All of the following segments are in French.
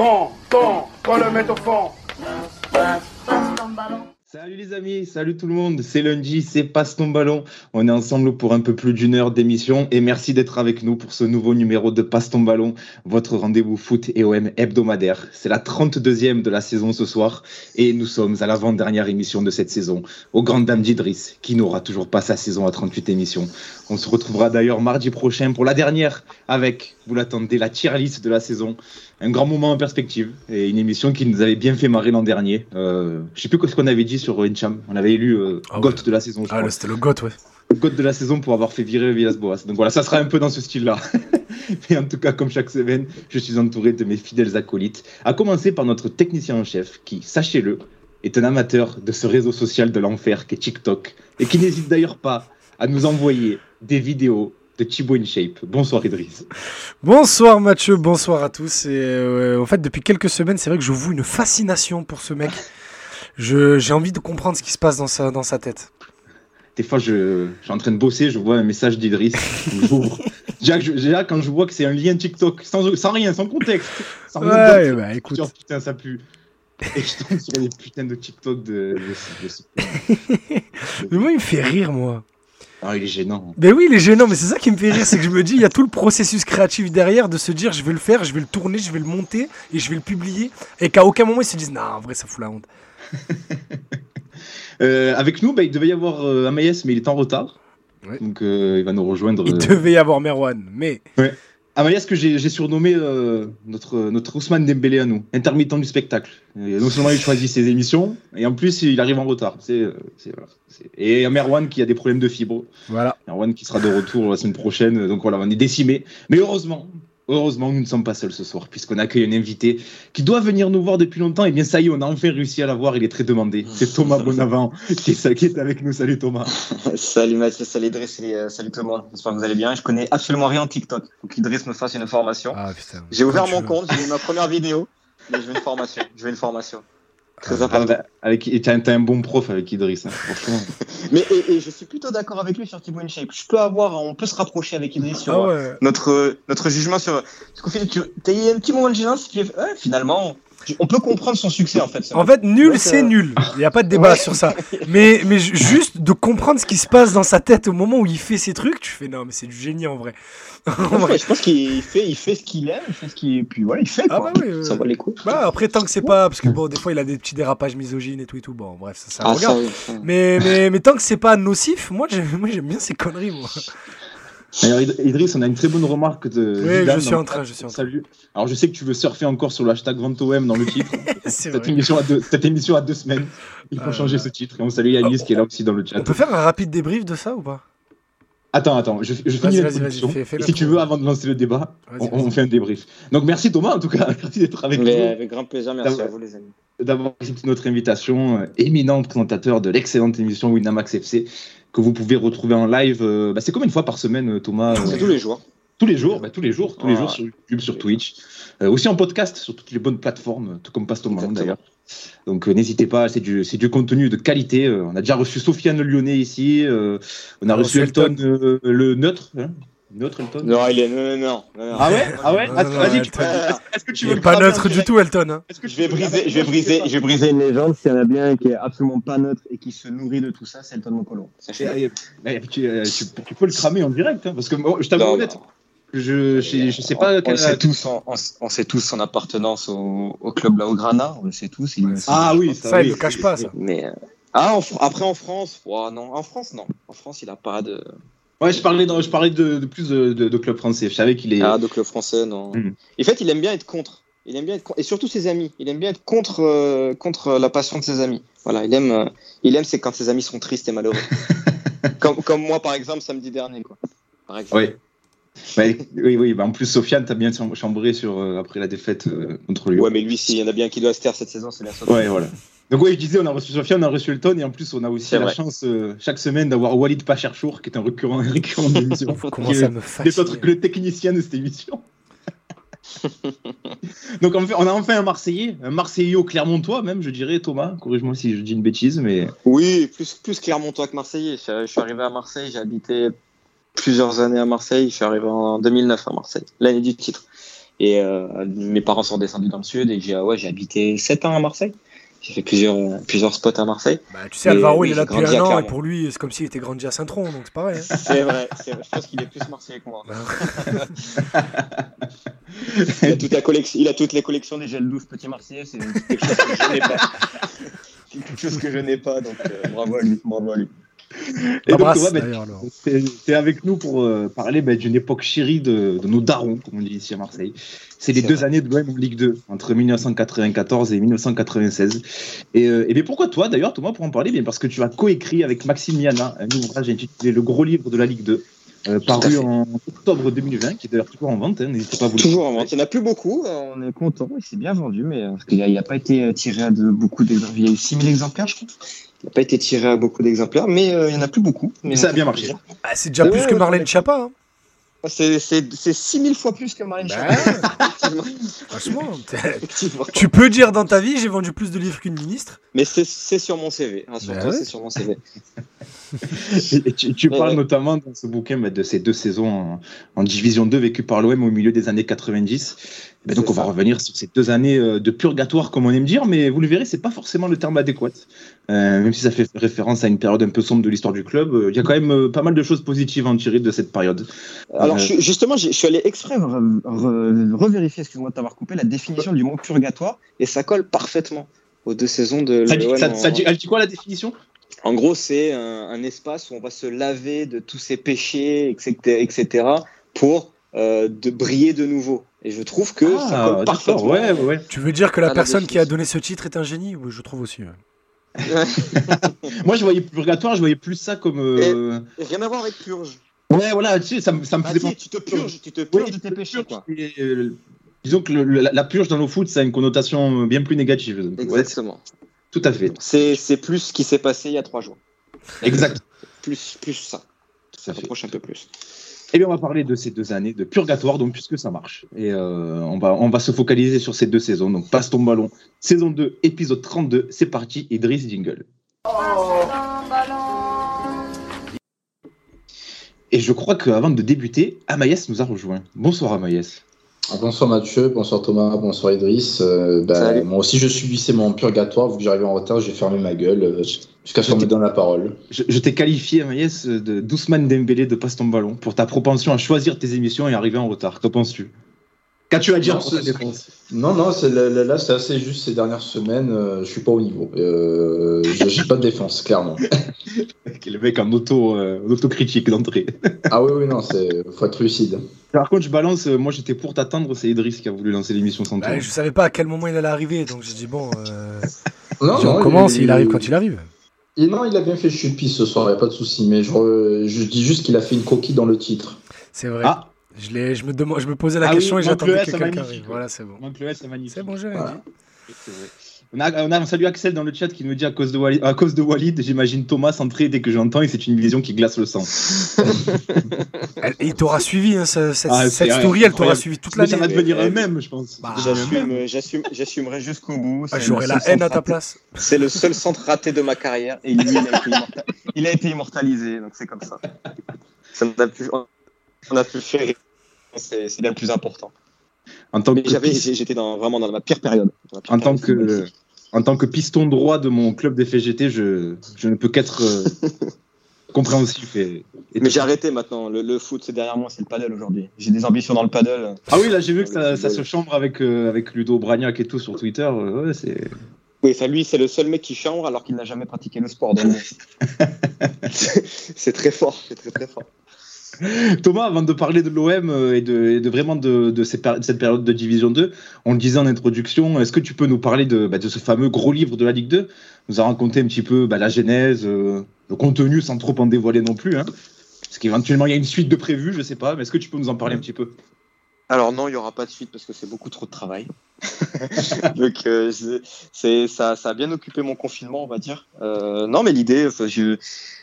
Fond, fond, faut le mettre au fond. Salut les amis, salut tout le monde, c'est lundi, c'est Passe ton ballon. On est ensemble pour un peu plus d'une heure d'émission et merci d'être avec nous pour ce nouveau numéro de Passe ton ballon, votre rendez-vous foot et OM hebdomadaire. C'est la 32e de la saison ce soir et nous sommes à l'avant-dernière émission de cette saison, au Grand Dame d'Idriss qui n'aura toujours pas sa saison à 38 émissions. On se retrouvera d'ailleurs mardi prochain pour la dernière avec, vous l'attendez, la tier list de la saison un grand moment en perspective et une émission qui nous avait bien fait marrer l'an dernier. Euh, je sais plus ce qu'on avait dit sur Encham. On avait élu euh, Ah ouais. de la saison. je Ah, c'était le GOAT, ouais. Le GOAT de la saison pour avoir fait virer Villas-Boas. Donc voilà, ça sera un peu dans ce style-là. Mais en tout cas, comme chaque semaine, je suis entouré de mes fidèles acolytes. À commencer par notre technicien en chef qui, sachez-le, est un amateur de ce réseau social de l'enfer qu'est TikTok et qui n'hésite d'ailleurs pas à nous envoyer des vidéos de Thibaut InShape. Bonsoir Idriss. Bonsoir Mathieu, bonsoir à tous. Et euh, en fait, depuis quelques semaines, c'est vrai que je voue une fascination pour ce mec. Je- J'ai envie de comprendre ce qui se passe dans sa, dans sa tête. Des fois, je, je suis en train de bosser, je vois un message d'Idriss. J'ouvre. déjà, quand je vois que c'est un lien TikTok, sans, sans rien, sans contexte. Sans Ouais, bah écoute. dis, oh, putain, ça pue. Et je tombe sur des putains de TikTok de. de, de- Mais moi, il me fait rire, moi. Ah, il est gênant. Ben oui, il est gênant, mais c'est ça qui me fait rire, c'est que je me dis, il y a tout le processus créatif derrière de se dire, je vais le faire, je vais le tourner, je vais le monter et je vais le publier. Et qu'à aucun moment ils se disent, non, en vrai, ça fout la honte. Euh, avec nous, bah, il devait y avoir euh, Amaïs, mais il est en retard. Ouais. Donc, euh, il va nous rejoindre. Il euh, devait y avoir Merwan, mais Amaïs, que j'ai surnommé notre, notre Ousmane Dembélé à nous, intermittent du spectacle. Et non seulement il choisit ses émissions, et en plus il arrive en retard. C'est, voilà, et Merwan qui a des problèmes de fibre. voilà. Merwan qui sera de retour la semaine prochaine. Donc voilà, on est décimé. Mais heureusement, heureusement, nous ne sommes pas seuls ce soir, puisqu'on accueille un invité qui doit venir nous voir depuis longtemps. Et bien ça y est, on a enfin réussi à l'avoir. Il est très demandé. C'est Thomas Bonavent qui est, avec nous. Salut Thomas. salut Mathieu, salut Idriss, salut, euh, salut tout le monde. J'espère que vous allez bien. Je connais absolument rien en TikTok. Faut qu'Idriss me fasse une formation. Ah. J'ai ouvert mon veux. compte, j'ai eu ma première vidéo, mais je veux une formation. Je veux une formation. Très important. Ah, bah, avec, et t'as, un bon prof avec Idriss. hein, franchement. Mais et, et je suis plutôt d'accord avec lui sur Thibaut InShape. Je peux avoir, on peut se rapprocher avec Idriss sur Ah ouais. notre notre jugement sur. Parce qu'au final, tu as eu un petit moment de gênance ouais, finalement, on peut comprendre son succès en fait. En fait, nul, c'est euh, nul. Il n'y a pas de débat Ouais. sur ça. Mais, mais ju- juste de comprendre ce qui se passe dans sa tête au moment où il fait ses trucs, tu fais non, mais c'est du génie en vrai. En vrai. Ouais, je pense qu'il fait, il fait ce qu'il aime, il fait ce qu'il, puis voilà, il fait Ah quoi. bah oui, ouais. Ça va les coups. Bah, après, tant que c'est pas. Parce que bon, des fois, il a des petits dérapages misogynes et tout et tout. Bon, bref, ça, ça Ah, regarde. ça, oui, ça. Mais, mais, mais tant que c'est pas nocif, moi j'aime, moi, j'aime bien ces conneries, moi. D'ailleurs, Id- Idriss, on a une très bonne remarque de. Oui, Zidane je suis en train, je suis en train. Salut. Alors, je sais que tu veux surfer encore sur le hashtag VentoM dans le titre. C'est cette, vrai. émission a deux, cette émission a deux semaines. Il faut Ah, changer là. ce titre. Et on salue Yanis Oh, qui est là aussi dans le chat. On peut faire un rapide débrief de ça ou pas? Attends, attends, je, finis fais- fais Et si tu veux, avant de lancer le débat, on, fait un débrief. Donc merci Thomas, en tout cas, merci d'être avec Mais nous, avec grand plaisir, merci à vous les amis. d'avoir accepté notre invitation. Euh, éminent présentateur de l'excellente émission Winamax FC que vous pouvez retrouver en live. euh, bah, c'est combien de fois par semaine, euh, Thomas C'est euh, tous les jours. Tous les jours, bah, tous les jours, tous les jours sur YouTube, sur Twitch, Euh, aussi en podcast sur toutes les bonnes plateformes, tout comme Passe Exactement. d'ailleurs. Donc euh, n'hésitez pas, c'est du, c'est du contenu de qualité. Euh, on a déjà reçu Sofiane Le Lyonnais ici, euh, on a On a reçu reçu Elton, euh, le neutre, hein neutre Elton. Non, il est non, non, non. Ah ouais, ah ouais. Vas-y, est-ce- que tu veux pas neutre du tout, Elton. Hein. Est-ce que tu Je vais briser, je vais briser, je vais briser une légende. S'il y en a bien un qui est absolument pas neutre et qui se nourrit de tout ça, c'est Elton tu, euh, tu- tu peux le cramer en direct, hein, parce que moi, je t'avoue honnête, je, je, je sais pas On, quel- on sait tous, on, sait tous son appartenance au, au club Laograna. On le sait tous. Il, Ouais, Ah oui, Ça, oui. il le cache pas, ça. Mais euh, ah, en après en France, oh, non, en France non. En France, il a pas de. Ouais, je parlais, dans- je parlais de, de plus de, de, de club français. Je savais qu'il est. Ah, de club français, non. Mhm. En fait, il aime bien être contre. Il aime bien être et surtout ses amis. Il aime bien être contre euh, contre la passion de ses amis. Voilà, il aime euh, il aime c'est quand ses amis sont tristes et malheureux. comme comme moi par exemple samedi dernier quoi. Par exemple. Ouais. Bah, oui, oui. Bah, en plus, Sofiane, t'as bien chambré sur euh, après la défaite euh, contre Lyon. Ouais, mais lui s'il y en a bien qui doit se taire cette saison, c'est la seule. Ouais, voilà. Donc oui, je disais, on a reçu Sofiane, on a reçu Elton, et en plus, on a aussi la vrai. chance euh, chaque semaine d'avoir Walid Pacharchour, qui est un récurrent, un récurrent de l'émission. Comment qui ça est me des autres que le technicien de cette émission. Donc en fait, on a enfin un Marseillais, un Marseillais au Clermontois même, je dirais, Thomas. Corrige-moi si je dis une bêtise, mais Oui, plus plus Clermontois que Marseillais. Je, je suis arrivé à Marseille, j'ai habité plusieurs années à Marseille. Je suis arrivé en 2009 à Marseille, l'année du titre. Et mes parents sont descendus dans le sud et j'ai ouais, j'ai habité 7 ans à Marseille. J'ai fait plusieurs, plusieurs spots à Marseille. Bah, tu sais, Alvaro, il est là depuis un an et pour lui, c'est comme s'il était grandi à Saint-Tron, donc c'est pareil. Hein. C'est vrai, je pense qu'il est plus Marseillais que moi. Bah. il, a toute la collection, il a toutes les collections des gels douce Petit Marseillais, c'est quelque chose que je n'ai pas. c'est quelque chose que je n'ai pas, donc euh, bravo à lui. Bravo à lui. Et donc, tu es avec nous pour euh, parler bah, d'une époque chérie de, de, nos darons, comme on dit ici à Marseille. C'est les deux années de l'OM en Ligue 2, entre 1994 et 1996. Et, euh, et bien pourquoi toi, d'ailleurs, Thomas, pour en parler bien Parce que tu as coécrit avec Maxime Miana un ouvrage intitulé Le gros livre de la Ligue 2. Euh, paru en octobre 2020, qui est d'ailleurs toujours en vente. Hein, n'hésitez pas à vous Toujours en vente. Il n'y en a plus beaucoup. On est content. Il s'est bien vendu, mais parce qu'il n'a pas été tiré à de, beaucoup d'exemplaires. Il y a eu 6000 exemplaires, je crois. Il n'a pas été tiré à beaucoup d'exemplaires, mais euh, il n'y en a plus beaucoup. Mais ça a bien marché. Ah, c'est déjà plus que Marlène Chapa. Hein. C'est 6000 fois plus que Marlène bah, Franchement, tu peux dire dans ta vie, j'ai vendu plus de livres qu'une ministre. Mais c'est sur mon CV. Bah c'est sur mon CV. tu, parles notamment dans ce bouquin bah, de ces deux saisons en, Division 2 vécues par l'OM au milieu des années 90. Ben donc on va revenir sur ces deux années euh, de purgatoire, comme on aime dire, mais vous le verrez, c'est pas forcément le terme adéquat. Euh, même si ça fait référence à une période un peu sombre de l'histoire du club, euh, il y a quand même pas mal de choses positives à en tirer de cette période. Alors justement, je suis allé exprès revérifier, excuse-moi de t'avoir coupé, la définition du mot purgatoire, et ça colle parfaitement aux deux saisons de. Ça, dit, ça, dit, elle dit quoi la définition? En gros, c'est un, espace où on va se laver de tous ses péchés, etc., etc., pour de briller de nouveau. Et je trouve que ah, ça colle parfaitement. Ouais, ouais. Tu veux dire que la personne qui a donné ce titre est un génie? Oui, je trouve aussi. Moi, je voyais purgatoire, je voyais plus ça comme. Euh... rien à voir avec purge. Ouais, voilà, tu sais, ça, ça me ah, faisait. tu te purges, tu te purges de tes péchés, quoi. Euh, disons que la, purge dans le foot, ça a une connotation bien plus négative. Exactement. tout à fait. C'est plus ce qui s'est passé il y a trois jours. Exact. plus, plus ça. Ça rapproche un peu plus. Eh bien, on va parler de ces deux années de purgatoire, donc puisque ça marche. Et euh, on, va, se focaliser sur ces deux saisons. Donc, passe ton ballon, saison 2, épisode 32. C'est parti, Idriss Jingle. Et je crois qu'avant de débuter, Amaïs nous a rejoint. Bonsoir Amaïs. Bonsoir Mathieu, bonsoir Thomas, bonsoir Idriss. Euh, bah, moi aussi je subissais mon purgatoire, vu que j'arrivais en retard, j'ai fermé ma gueule euh, jusqu'à ce qu'on me donne la parole. Je, t'ai qualifié, Amaïs, de Doucement Dembélé de Passe ton ballon pour ta propension à choisir tes émissions et arriver en retard. Qu'en penses-tu? Qu'as-tu à dire non, sur défense Non, non, là, là c'est assez juste ces dernières semaines. Euh, je suis pas au niveau. Euh, j'ai pas de défense, clairement. le mec en auto, euh, autocritique d'entrée. ah oui, oui, non, c'est faut être lucide. Par contre, je balance. Euh, moi, j'étais pour t'attendre. C'est Idriss qui a voulu lancer l'émission sans bah, toi. Je savais pas à quel moment il allait arriver, donc j'ai dit bon. Euh... non, on commence. Il, il, arrive quand il arrive. Et non, il a bien fait chute piste ce soir. Il y a pas de souci. Mais je, je dis juste qu'il a fait une coquille dans le titre. C'est vrai. Ah. Je, je, me demande, je me posais la ah question et j'attendais que quelqu'un arrive. Voilà, c'est bon. C'est bon, j'ai voilà. On a, on a un salut Axel dans le chat qui nous dit à cause de Walid, à cause de Walid j'imagine Thomas entrer dès que j'entends et c'est une vision qui glace le sang. il t'aura suivi, hein, cette, ah, cette story, elle t'aura suivi toute l'année. Ça va devenir un même, je pense. Bah, J'assumerai jusqu'au bout. Ah, J'aurai la haine à ta place. C'est le seul centre raté de ma carrière et lui, il a été, immortalisé, donc c'est comme ça. ça on a pu, on a pu faire c'est le plus important. En tant que j'étais vraiment dans ma pire période. en tant que en tant que piston droit de mon club des FGT, je, je ne peux qu'être euh, compréhensif. Et, Mais j'ai arrêté maintenant. Le, foot, c'est derrière moi, c'est le paddle aujourd'hui. J'ai des ambitions dans le paddle. Ah oui, là, j'ai vu que ça, ça, se chambre avec, euh, avec Ludo Bragnac et tout sur Twitter. Ouais, c'est. Oui, ça, lui, c'est le seul mec qui chambre alors qu'il n'a jamais pratiqué le sport. c'est très fort, c'est très très fort. Thomas, avant de parler de l'OM euh, et de, vraiment de, cette période de Division 2, on le disait en introduction, est-ce que tu peux nous parler bah, de, ce fameux gros livre de la Ligue 2 Nous a raconté un petit peu bah, la genèse, euh, le contenu sans trop en dévoiler non plus. Hein Parce qu'éventuellement il y a une suite de prévues, je sais pas, mais est-ce que tu peux nous en parler un petit peu? Alors non, il n'y aura pas de suite parce que c'est beaucoup trop de travail. Donc euh, ça a bien occupé mon confinement, on va dire. non, mais l'idée, je,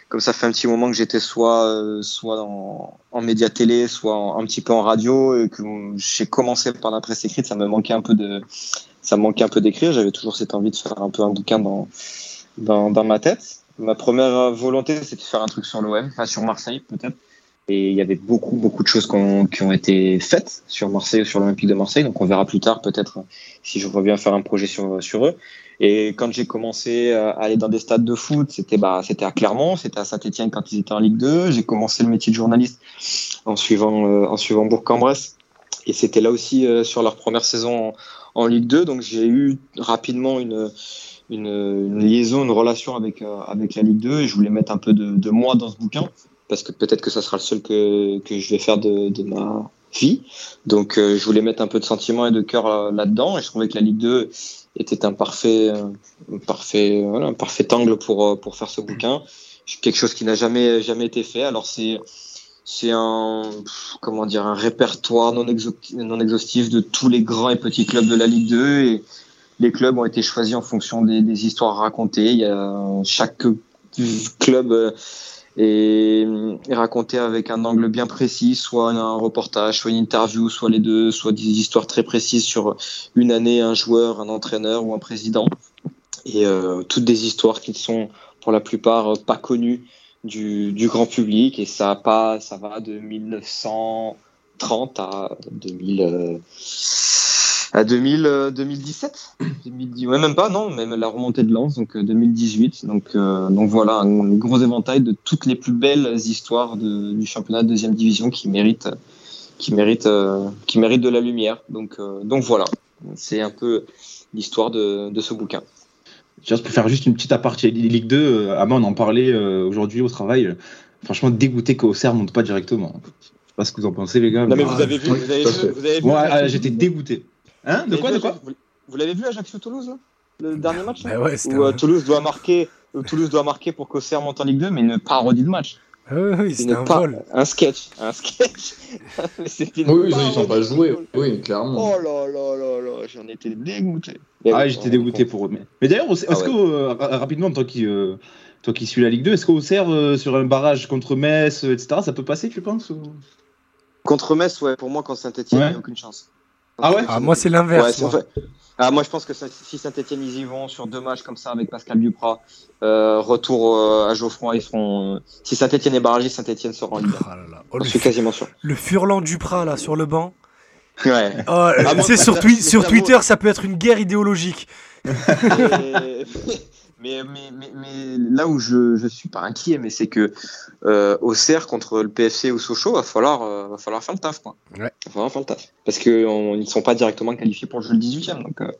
comme ça fait un petit moment que j'étais soit euh, soit en, en média télé, soit un petit peu en radio, et que j'ai commencé par la presse écrite, ça me manquait un peu de ça me manquait un peu d'écrire. J'avais toujours cette envie de faire un peu un bouquin dans dans, dans ma tête. Ma première volonté, c'était de faire un truc sur l'OM, enfin sur Marseille peut-être. Et il y avait beaucoup, beaucoup de choses qui ont, été faites sur Marseille sur l'Olympique de Marseille. Donc on verra plus tard peut-être si je reviens faire un projet sur, sur eux. Et quand j'ai commencé à aller dans des stades de foot, c'était bah, c'était à Clermont, c'était à Saint-Etienne quand ils étaient en Ligue 2. J'ai commencé le métier de journaliste en suivant, euh, en suivant Bourg-en-Bresse. Et c'était là aussi euh, sur leur première saison en, Ligue 2. Donc j'ai eu rapidement une, une, liaison, une relation avec, euh, avec la Ligue 2 et je voulais mettre un peu de, de moi dans ce bouquin parce que peut-être que ça sera le seul que, que je vais faire de, de ma vie. Donc euh, je voulais mettre un peu de sentiment et de cœur euh, là-dedans et je trouvais que la Ligue 2 était un parfait, un parfait, voilà, parfait angle pour, pour faire ce bouquin. Quelque chose qui n'a jamais, jamais été fait. Alors c'est c'est un comment dire un répertoire non, non exhaustif de tous les grands et petits clubs de la Ligue 2 et les clubs ont été choisis en fonction des, des histoires racontées. Il y a, chaque club est, raconté avec un angle bien précis, soit un reportage, soit une interview, soit les deux, soit des histoires très précises sur une année, un joueur, un entraîneur ou un président. Et euh, toutes des histoires qui sont pour la plupart pas connues du, grand public. Et ça, pas, ça va de 1930 à 2000. Euh, à 2000, 2017, 2010, ouais, même pas, non, même la remontée de lance, donc 2018. Euh, donc, euh, donc voilà, un gros éventail de toutes les plus belles histoires de, du championnat de deuxième division qui méritent, qui méritent, euh, qui méritent de la lumière. Donc, euh, donc voilà, c'est un peu l'histoire de, de, ce bouquin. Je peux faire juste une petite aparté. Ligue 2, Ama, on en parlait aujourd'hui au travail. Franchement, dégoûté qu'Auxerre ne monte pas directement. Je sais pas ce que vous en pensez, les gars. Non, mais vous avez vu, vous avez vu, vous avez vu ouais, j'étais dégoûté. Hein De quoi, de quoi Vous, l'avez vu Ajaccio-Toulouse, le dernier match bah ouais, Où euh, Toulouse doit marquer, Toulouse doit marquer pour qu'Auxerre monte en Ligue 2, mais une parodie de match. Ah oui, c'était un pas, vol. Un sketch, un sketch. oui, ils ne sont pas joués, oui, clairement. Oh là là là là, j'en étais dégoûté. Ah, j'étais dégoûté pour eux. Mais, mais d'ailleurs, est-ce ah ouais. que, euh, rapidement, toi qui, euh, toi qui suis la Ligue 2, est-ce qu'Auxerre, euh, sur un barrage contre Metz, etc., ça peut passer, tu penses ou... Contre Metz, ouais, pour moi, quand Saint-Etienne, il ouais. n'y a aucune chance. Ah ouais ah, Moi, c'est l'inverse. Ouais, ah, moi, je pense que si Saint-Etienne, ils y vont sur deux matchs comme ça avec Pascal Duprat, euh, retour euh, à Geoffroy, ils seront. Euh, si Saint-Etienne est barragé, Saint-Etienne sera en. Oh là là. Oh, je suis quasiment sûr. Le Furlan Duprat, là, sur le banc. Ouais. Oh, ah, sur, twi sur Twitter, ça peut être une guerre idéologique. Mais, mais, mais, mais, là où je, je suis pas inquiet, mais c'est que euh, au CER contre le PFC ou Sochaux, va falloir, euh, va falloir faire le taf. Quoi. Ouais. Va falloir faire le taf. Parce qu'ils ne sont pas directement qualifiés pour le jeu le 18e. Donc euh,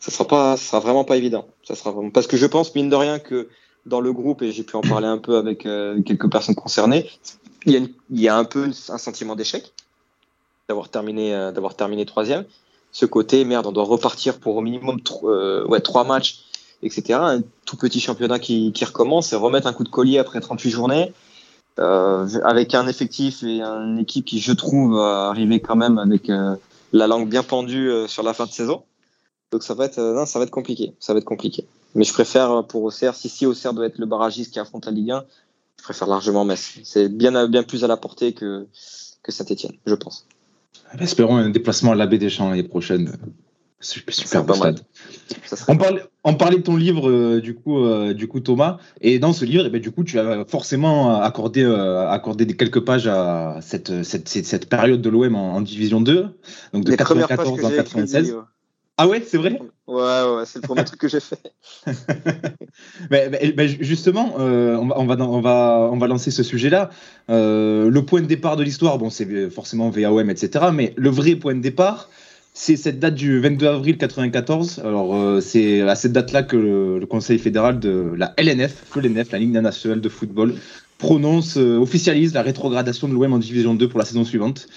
ça sera pas, ça sera vraiment pas évident. Ça sera vraiment... Parce que je pense, mine de rien, que dans le groupe, et j'ai pu en parler un peu avec euh, quelques personnes concernées, il y a, une, il y a un peu un sentiment d'échec d'avoir terminé, euh, d'avoir terminé troisième. Ce côté, merde, on doit repartir pour au minimum ouais, trois matchs etc. Un tout petit championnat qui, recommence et remettre un coup de collier après 38 journées, euh, avec un effectif et une équipe qui, je trouve, arriver quand même avec euh, la langue bien pendue euh, sur la fin de saison. Donc ça va être, non, ça va être compliqué. Ça va être compliqué. Mais je préfère pour Auxerre, si, si Auxerre doit être le barragiste qui affronte la Ligue 1, je préfère largement Metz. C'est bien, bien plus à la portée que, que Saint-Etienne, je pense. Espérons un déplacement à la baie des Champs l'année prochaine. Super, super pas mal. On parlait, on parlait de ton livre, euh, du, coup, euh, du coup, Thomas. Et dans ce livre, eh ben, du coup, tu as forcément accordé, euh, accordé quelques pages à cette, cette, cette, période de l'OM en, en, Division 2, donc de Les 94 à 96. Écrit, ah ouais, c'est vrai? Ouais, ouais, c'est le premier truc que j'ai fait. mais, mais, mais, justement, euh, on, va, on, va, on, va, on va lancer ce sujet-là. Euh, le point de départ de l'histoire, bon, c'est forcément VAOM, etc. Mais le vrai point de départ, c'est cette date du 22 avril 94. Alors, euh, c'est à cette date-là que le, Conseil fédéral de la LNF, l'NF, la Ligue nationale de football, prononce, euh, officialise la rétrogradation de l'OM en Division 2 pour la saison suivante.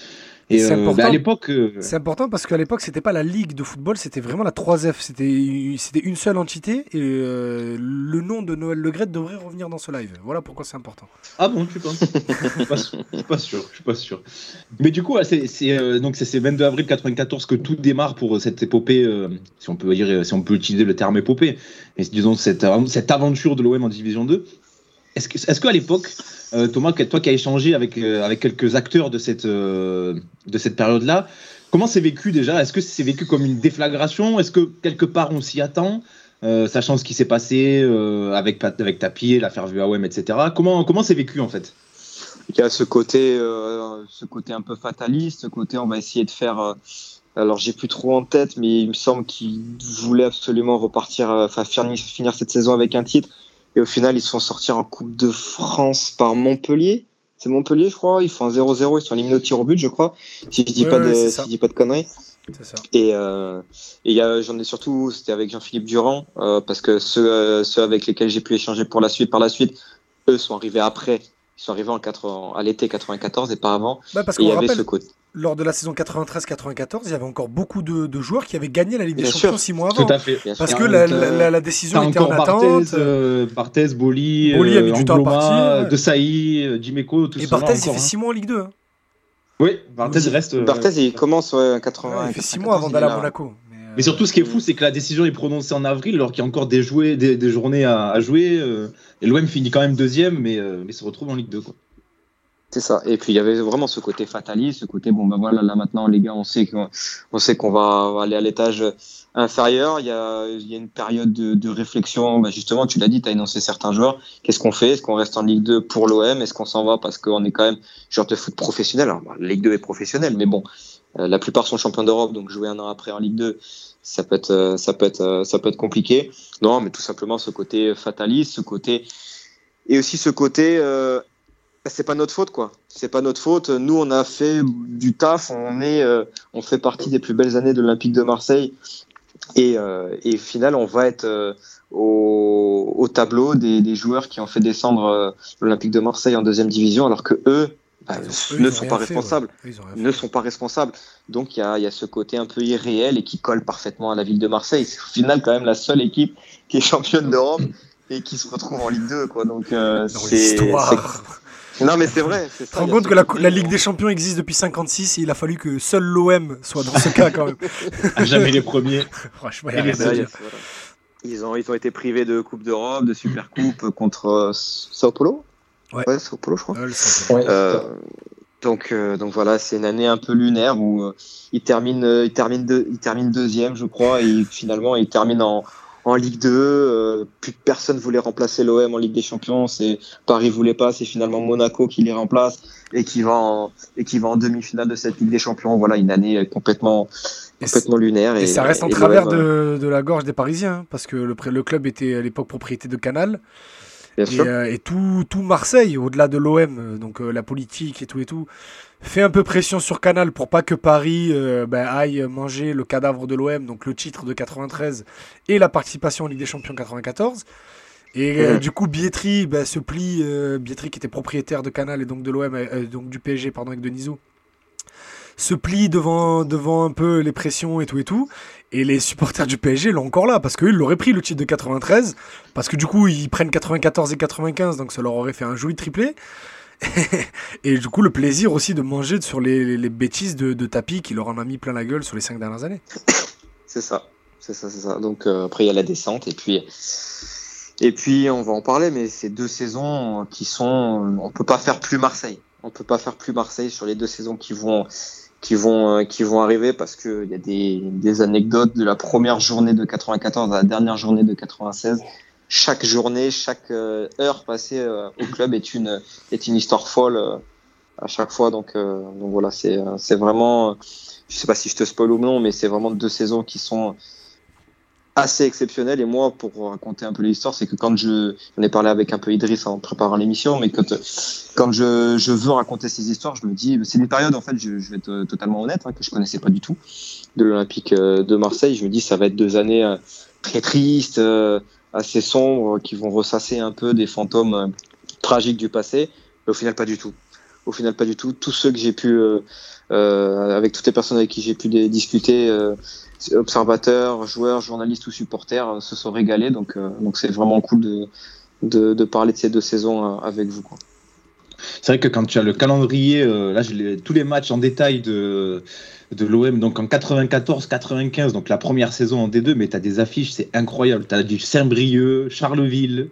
Et c'est euh, bah, à l'époque. euh, C'est important parce qu'à l'époque, c'était pas la ligue de football, c'était vraiment la 3F. C'était c'était une seule entité et euh, le nom de Noël Le Gret devrait revenir dans ce live. Voilà pourquoi c'est important. Ah bon, tu penses? Je suis pas sûr. Je suis pas sûr. Je suis pas sûr. Mais du coup, c'est euh, donc c'est 22 avril 94 que tout démarre pour cette épopée, euh, si on peut dire, si on peut utiliser le terme épopée, et disons cette, cette aventure de l'OM en Division 2. Est-ce qu'à l'époque, euh, Thomas, toi qui as échangé avec, euh, avec quelques acteurs de cette, euh, cette période-là, comment c'est vécu déjà? Est-ce que c'est vécu comme une déflagration? Est-ce que quelque part on s'y attend Sachant ce qui s'est passé avec, avec Tapi, l'affaire VAOM, etc. Comment, comment c'est vécu en fait? Il y a ce côté, ce côté un peu fataliste, ce côté on va essayer de faire. alors j'ai plus trop en tête, mais il me semble qu'il voulait absolument repartir, finir cette saison avec un titre. Et au final, ils se font sortir en Coupe de France par Montpellier. C'est Montpellier, je crois. Ils font un 0-0. Ils sont éliminés au tir au but, je crois. Si je dis, pas, de, si je dis pas de conneries. Ça. Et, euh, et j'en ai surtout, c'était avec Jean-Philippe Durand, euh, parce que ceux, euh, ceux avec lesquels j'ai pu échanger pour la suite, par la suite, eux sont arrivés après. Ils sont arrivés en 4, à l'été 94 et pas avant. Bah parce et il y avait ce côté lors de la saison 93-94, il y avait encore beaucoup de, joueurs qui avaient gagné la Ligue des Champions six mois avant. Tout à fait. Parce que la, décision était en attente. Euh, Barthez, Boli, Boli a mis du temps à partir. De Saï, euh, Jiméco, tout ça. Et Barthez, il fait 6 mois en Ligue 2. Hein. Oui, Barthez reste. Euh, Barthez, il commence en 80. il fait 6 mois avant d'aller à Monaco. Mais surtout, ce qui est fou, c'est que la décision est prononcée en avril, alors qu'il y a encore des, jouets, des, journées à, jouer. et l'OM finit quand même deuxième, mais, mais se retrouve en Ligue 2. Quoi. C'est ça. Et puis il y avait vraiment ce côté fataliste, ce côté bon ben voilà là maintenant les gars on sait qu'on on sait qu'on va aller à l'étage inférieur. Il y a, y a une période de, de réflexion. Ben justement tu l'as dit, tu as énoncé certains joueurs. Qu'est-ce qu'on fait? Est-ce qu'on reste en Ligue 2 pour l'OM Est-ce qu'on s'en va? Parce qu'on est quand même joueur de foot professionnel Alors, la Ligue 2 est professionnelle, mais bon euh, la plupart sont champions d'Europe donc jouer un an après en Ligue 2 ça peut être ça peut être ça peut être compliqué. Non mais tout simplement ce côté fataliste, ce côté et aussi ce côté euh, c'est pas notre faute quoi. C'est pas notre faute. Nous on a fait du taf. On est, euh, on fait partie des plus belles années de l'Olympique de Marseille. Et, euh, et au final, on va être euh, au, au, tableau des, des, joueurs qui ont fait descendre l'Olympique de Marseille en deuxième division, alors que eux, bah, ne sont pas responsables. ne sont pas responsables. Donc il y a, y a, ce côté un peu irréel et qui colle parfaitement à la ville de Marseille. C'est au final quand même la seule équipe qui est championne d'Europe et qui se retrouve en Ligue 2. Quoi. Donc c'est non, mais c'est vrai. Tu te rends compte que la, Ligue des Champions existe depuis 56 et il a fallu que seul l'OM soit dans ce cas quand même. Jamais les premiers. Franchement, ils, ont, ils ont été privés de Coupe d'Europe, de Super Coupe contre euh, Sao Paulo? Ouais, Sao Paulo, je crois. Euh, donc, euh, donc voilà, c'est une année un peu lunaire où ils terminent, ils terminent, ils terminent deuxième, je crois, et finalement ils terminent en, en Ligue 2. Euh, plus personne voulait remplacer l'OM en Ligue des Champions. C'est Paris voulait pas. C'est finalement Monaco qui les remplace et qui va en, et qui va en demi-finale de cette Ligue des Champions. Voilà une année complètement complètement lunaire. Et, ça reste en travers de, de, la gorge des Parisiens hein, parce que le, le club était à l'époque propriété de Canal. et, euh, et, tout, tout Marseille, au-delà de l'OM, euh, donc la politique et tout et tout, fait un peu pression sur Canal pour pas que Paris euh, ben, aille manger le cadavre de l'OM, donc le titre de 93 et la participation en Ligue des Champions 94. Et euh, du coup, Bietri ben, se plie, euh, Bietri qui était propriétaire de Canal et donc de l'OM, donc du PSG, pardon, avec Denisot, se plie devant, devant un peu les pressions et tout et tout. Et les supporters du PSG l'ont encore là, parce qu'ils l'auraient pris le titre de 93, parce que du coup, ils prennent 94 et 95, donc ça leur aurait fait un joli triplé. et du coup, le plaisir aussi de manger sur les, bêtises de, de, tapis qui leur en a mis plein la gueule sur les cinq dernières années. C'est ça, c'est ça, c'est ça. Donc euh, après, il y a la descente et puis. Et puis, on va en parler, mais ces deux saisons qui sont, on peut pas faire plus Marseille. On peut pas faire plus Marseille sur les deux saisons qui vont, qui vont, qui vont arriver parce que il y a des, des anecdotes de la première journée de 94 à la dernière journée de 96 chaque journée, chaque euh, heure passée euh, au club est une est une histoire folle euh, à chaque fois. Donc, donc voilà, c'est vraiment, je sais pas si je te spoil ou non, mais c'est vraiment deux saisons qui sont assez exceptionnelles. Et moi, pour raconter un peu l'histoire, c'est que quand je j'en ai parlé avec un peu Idriss en préparant l'émission, mais quand quand je, je veux raconter ces histoires, je me dis, c'est une période en fait, je, vais être totalement honnête, hein, que je connaissais pas du tout de l'Olympique de Marseille. Je me dis, ça va être deux années très tristes assez sombres qui vont ressasser un peu des fantômes euh, tragiques du passé. Mais au final, pas du tout. Au final, pas du tout. Tous ceux que j'ai pu, euh, euh, avec toutes les personnes avec qui j'ai pu discuter, observateurs, joueurs, journalistes ou supporters, se sont régalés. Donc, donc c'est vraiment cool de, de, parler de ces deux saisons avec vous. C'est vrai que quand tu as le calendrier, là, j'ai tous les matchs en détail de de l'OM, donc en 94-95, donc la première saison en D2, mais tu as des affiches, c'est incroyable. Tu as du Saint-Brieuc, Charleville,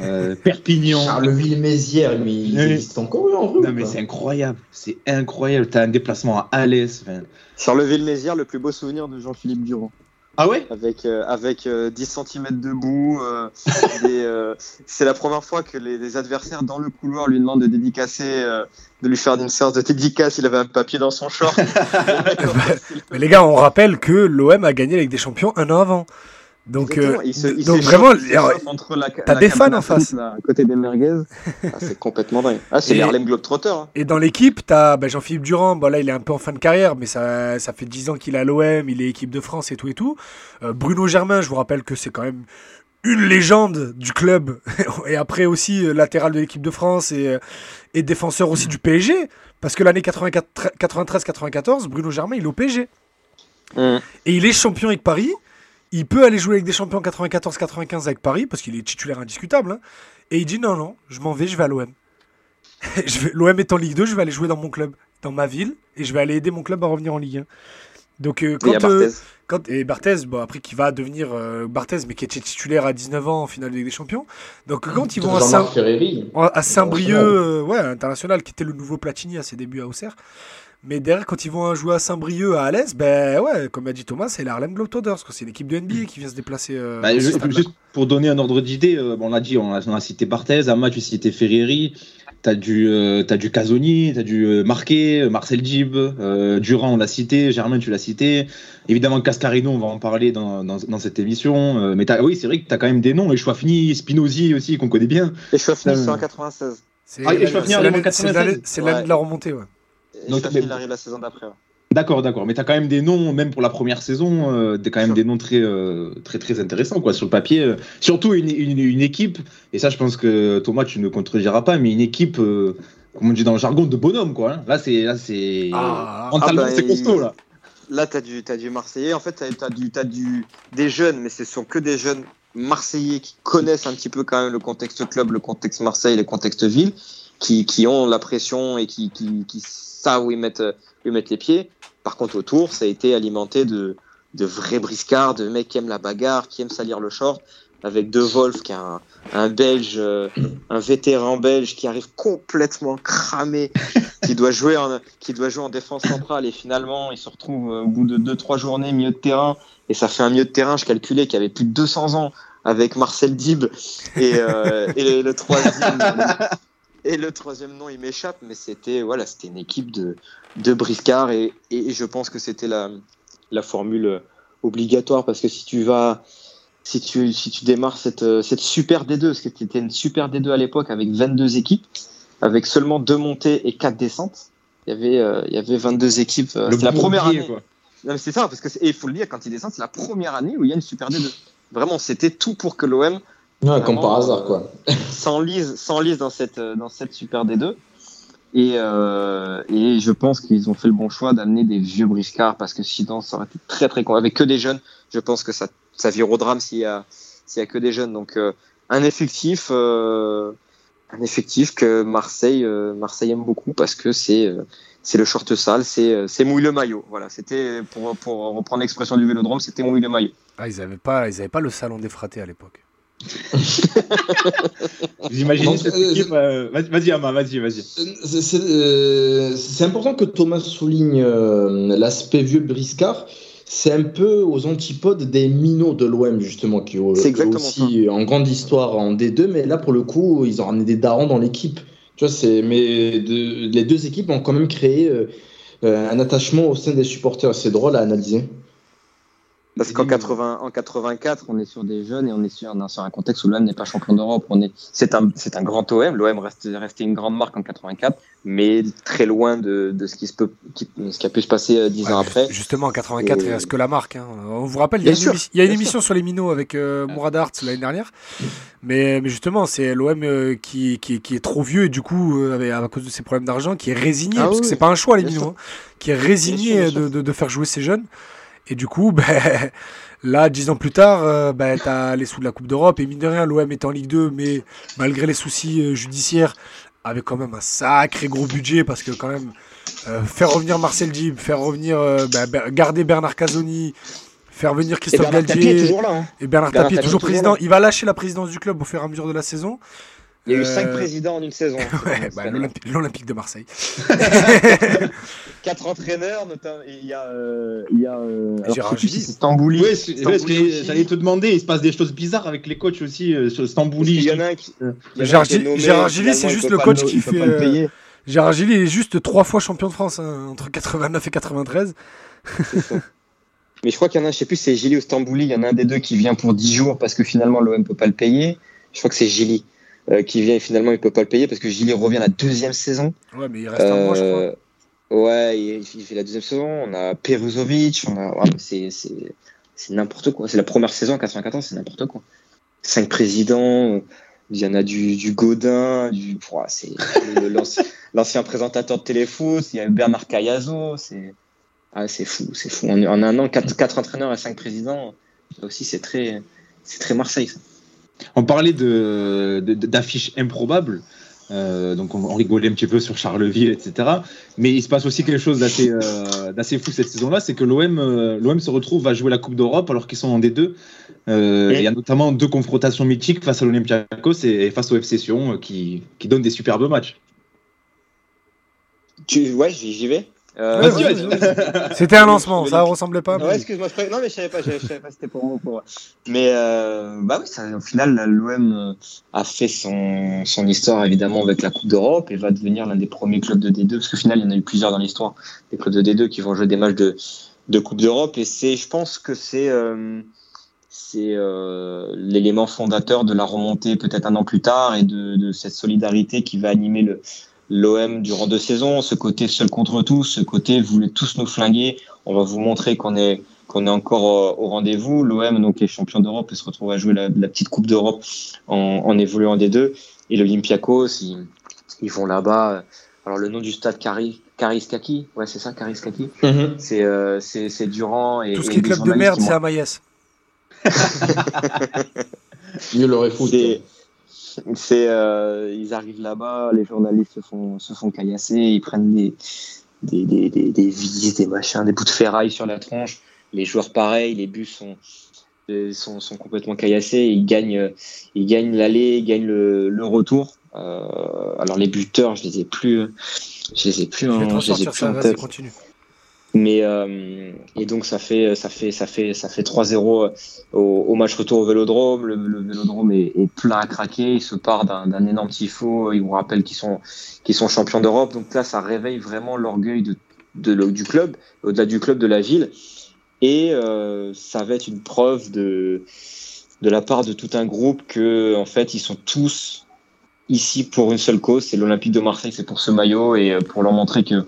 euh, Perpignan. Charleville-Mézières, mais ils existent encore en Non, mais c'est incroyable, c'est incroyable. Tu as un déplacement à Alès. Charleville-Mézières, le plus beau souvenir de Jean-Philippe Durand. Ah ouais? Avec, euh, avec 10 cm de boue. c'est la première fois que les, adversaires dans le couloir lui demandent de dédicacer, de lui faire une séance de dédicace. Il avait un papier dans son short. Mais les gars, on rappelle que l'OM a gagné avec des champions un an avant. Donc, euh, donc vraiment, t'as des fans en face. à côté des merguez. Ah, c'est complètement dingue. Ah, c'est l'Harlem Globetrotter. Hein. Et dans l'équipe, t'as bah, Jean-Philippe Durand. Bon, là, il est un peu en fin de carrière, mais ça, ça fait 10 ans qu'il est à l'OM, il est équipe de France et tout et tout. Euh, Bruno Germain, je vous rappelle que c'est quand même une légende du club. et après aussi euh, latéral de l'équipe de France et, et défenseur aussi du PSG. Parce que l'année 93-94, Bruno Germain, il est au PSG. Mmh. Et il est champion avec Paris. Il peut aller jouer avec des champions 94-95 avec Paris, parce qu'il est titulaire indiscutable. Hein. et il dit non, non, je m'en vais, je vais à l'OM. L'OM est en Ligue 2, je vais aller jouer dans mon club, dans ma ville, et je vais aller aider mon club à revenir en Ligue 1. Donc, euh, quand, et, euh, quand, et Barthez, bon, après qui va devenir euh, Barthez, mais qui était titulaire à 19 ans en finale de Ligue des Champions. Donc quand ils vont à, Saint à Saint-Brieuc, ouais, international, qui était le nouveau Platini à ses débuts à Auxerre, mais derrière, quand ils vont jouer à Saint-Brieuc, à Alès, ben ouais, comme a dit Thomas, c'est l'Harlem Globetrotters. C'est l'équipe de NBA qui vient se déplacer. Euh, bah, juste, pour donner un ordre d'idée, euh, on l'a dit, on a, cité Barthez, Ama, tu cité Ferrieri, t'as du, euh, as du Casoni, t'as du Marquet, Marcel Gib, Durand, on l'a cité, Germain, tu l'as cité. Évidemment, Cascarino, on va en parler dans, dans, cette émission. mais oui, c'est vrai que tu as quand même des noms, et Chouafni, Spinozzi aussi, qu'on connaît bien. Et Chouafni, c'est en 96. C'est l'année de la remontée, ouais. Donc, il arrive la saison d'après. D'accord, d'accord. Mais tu as quand même des noms, même pour la première saison, euh, quand même des noms très, euh, très, très intéressants quoi, sur le papier. Euh, surtout une, une, équipe, et ça, je pense que Thomas, tu ne contrediras pas, mais une équipe, euh, comme on dit dans le jargon, de bonhomme. Quoi, hein. Là, c'est là, c'est ah, ah bah, c'est costaud. Là, là tu as, du, as du Marseillais. En fait, tu as, du, as du, des jeunes, mais ce sont que des jeunes Marseillais qui connaissent un petit peu quand même le contexte club, le contexte Marseille, le contexte ville, qui, qui ont la pression et qui, qui, qui où ils mettent, ils mettent les pieds. Par contre, autour, ça a été alimenté de, de vrais briscards, de mecs qui aiment la bagarre, qui aiment salir le short, avec De Wolf, qui est un, un belge, euh, un vétéran belge qui arrive complètement cramé, qui doit jouer en, qui doit jouer en défense centrale. Et finalement, il se retrouve euh, au bout de 2-3 journées milieu de terrain. Et ça fait un milieu de terrain, je calculais, qui avait plus de 200 ans avec Marcel Dib et, euh, et le troisième et le troisième nom, il m'échappe, mais c'était voilà, c'était une équipe de, de briscards et, et, je pense que c'était la, la formule obligatoire parce que si tu vas, si tu, si tu démarres cette, cette super D2, parce que c'était une super D2 à l'époque avec 22 équipes, avec seulement deux montées et quatre descentes, il y avait, euh, il y avait 22 équipes. Euh, c'est la première année. C'est ça, parce que il faut le dire, quand il descend, c'est la première année où il y a une super D2. Vraiment, c'était tout pour que l'OM comme par hasard, quoi. S'enlise sans lise dans cette, dans cette Super D2. Et, euh, et je pense qu'ils ont fait le bon choix d'amener des vieux briscards parce que sinon, ça aurait été très très con. Avec que des jeunes, je pense que ça, ça vire au drame s'il y a, s'il y a que des jeunes. Donc, euh, un effectif, euh, un effectif que Marseille, euh, Marseille aime beaucoup parce que c'est, euh, c'est le short sale, c'est, c'est mouille le maillot. Voilà, c'était pour, pour reprendre l'expression du Vélodrome, c'était mouille le maillot. Ah, ils n'avaient pas, ils avaient pas le salon défraté à l'époque. Vous imaginez cette euh, équipe euh, Vas-y, Ama, vas-y, vas-y. Euh, c'est important que Thomas souligne l'aspect vieux briscard. C'est un peu aux antipodes des minots de l'OM, justement, qui ont aussi en grande histoire en D2, mais là, pour le coup, ils ont ramené des darons dans l'équipe. Tu vois, c'est, mais les deux équipes ont quand même créé un attachement au sein des supporters. C'est drôle à analyser. Parce qu'en 80, en 84, on est sur des jeunes et on est sur, sur un contexte où l'OM n'est pas champion d'Europe. On est, c'est un, c'est un grand OM. L'OM reste resté une grande marque en 84, mais très loin de, de ce qui se peut, ce qui a pu se passer euh, dix ans après. Justement, en 84, il reste que la marque. Hein. On vous rappelle, il y a, une, il y a une émission sur les minots avec euh, Mourad Arts l'année dernière. Mais, mais justement, c'est l'OM euh, qui, qui, qui, est trop vieux et du coup, euh, à cause de ses problèmes d'argent, qui est résigné, ah parce que c'est pas un choix les minots, hein, qui est résigné de, de, de faire jouer ces jeunes. Et du coup, ben, là, dix ans plus tard, euh, ben, tu as les sous de la Coupe d'Europe. Et mine de rien, l'OM est en Ligue 2, mais malgré les soucis euh, judiciaires, avec quand même un sacré gros budget, parce que quand même, euh, faire revenir Marcel Dib, faire revenir, ben, garder Bernard Casoni, faire venir Christophe et Galtier. Est toujours là, hein. Et Bernard, Tapie est toujours président. Il va lâcher la présidence du club au fur et à mesure de la saison. Il y a eu cinq euh, présidents en une saison. Bah, L'Olympique de Marseille. Quatre entraîneurs, notamment. Il y a, euh, il y a euh, Gérard Gilly. Stambouli. j'allais te demander, il se passe des choses bizarres avec les coachs aussi. Stambouli. Il y en a un qui. Gérard Gilly, c'est juste le coach qui fait. Gérard Gilly est juste trois fois champion de France hein, entre 89 et 93. Mais je crois qu'il y en a, je sais plus, c'est Gilly ou Stambouli. Il y en a un des deux qui vient pour 10 jours parce que finalement l'OM peut pas le payer. Je crois que c'est Gilly. Euh, qui vient et finalement il peut pas le payer parce que Gilles revient la deuxième saison. Ouais, mais il reste un mois, je crois. Euh, ouais, il, fait la deuxième saison. On a Peruzovic, on a. c'est n'importe quoi. C'est la première saison en 94, c'est n'importe quoi. Cinq présidents, il y en a du, du Godin, du. c'est l'ancien présentateur de téléfoot, il y a Bernard Cayazo, c'est. Ah, c'est fou, c'est fou. En, en, un an, quatre, quatre entraîneurs et cinq présidents, ça aussi, c'est très, c'est très Marseille, ça. On parlait d'affiches improbables. Euh, donc on, rigolait un petit peu sur Charleville, etc. Mais il se passe aussi quelque chose d'assez euh, fou cette saison-là, c'est que l'OM euh, l'OM se retrouve à jouer la Coupe d'Europe alors qu'ils sont en D2. Il y a notamment deux confrontations mythiques face à l'Olympiakos et, face au FC Sion qui, qui donnent des superbes matchs. Tu, ouais, j'y vais. Euh, c'était un lancement, ça ressemblait pas. Non, excuse-moi, non mais je savais pas, je, savais pas c'était pour moi. Mais euh, bah oui, ça, au final, l'OM euh, a fait son, son histoire évidemment avec la Coupe d'Europe et va devenir l'un des premiers clubs de D2 parce qu'au final, il y en a eu plusieurs dans l'histoire des clubs de D2 qui vont jouer des matchs de, de Coupe d'Europe et c'est, je pense que c'est euh, c'est euh, l'élément fondateur de la remontée peut-être un an plus tard et de, de cette solidarité qui va animer le l'OM durant deux saisons, ce côté seul contre tous, ce côté vous voulez tous nous flinguer, on va vous montrer qu'on est qu'on est encore euh, au rendez-vous. L'OM donc est champion d'Europe et se retrouve à jouer la, petite Coupe d'Europe en, en, évoluant des deux. Et l'Olympiakos, ils, ils vont là-bas. Alors le nom du stade Kari, Kariskaki, ouais c'est ça Kariskaki. Mm C'est euh, c'est Durand et tout ce qui est club de merde, c'est Amaïs. Mieux l'aurait foutu. C'est, euh, ils arrivent là-bas, les journalistes se font, se font caillasser, ils prennent des, des, des, des, des vis, des machins, des bouts de ferraille sur la tronche. Les joueurs, pareil, les bus sont, euh, sont, sont complètement caillassés. Ils gagnent, ils gagnent l'aller, ils gagnent le, le retour. Euh, alors les buteurs, je les ai plus, je les ai plus, en, je les ai plus en tête. Continue. Mais euh, et donc ça fait ça fait ça fait ça fait 3-0 au, au, match retour au Vélodrome. Le, le Vélodrome est, est, plein à craquer. Il se part d'un énorme tifo. Il vous rappelle qu'ils sont qu'ils sont champions d'Europe. Donc là, ça réveille vraiment l'orgueil du club, au-delà du club de la ville. Et euh, ça va être une preuve de de la part de tout un groupe que en fait ils sont tous ici pour une seule cause. C'est l'Olympique de Marseille. C'est pour ce maillot et euh, pour leur montrer que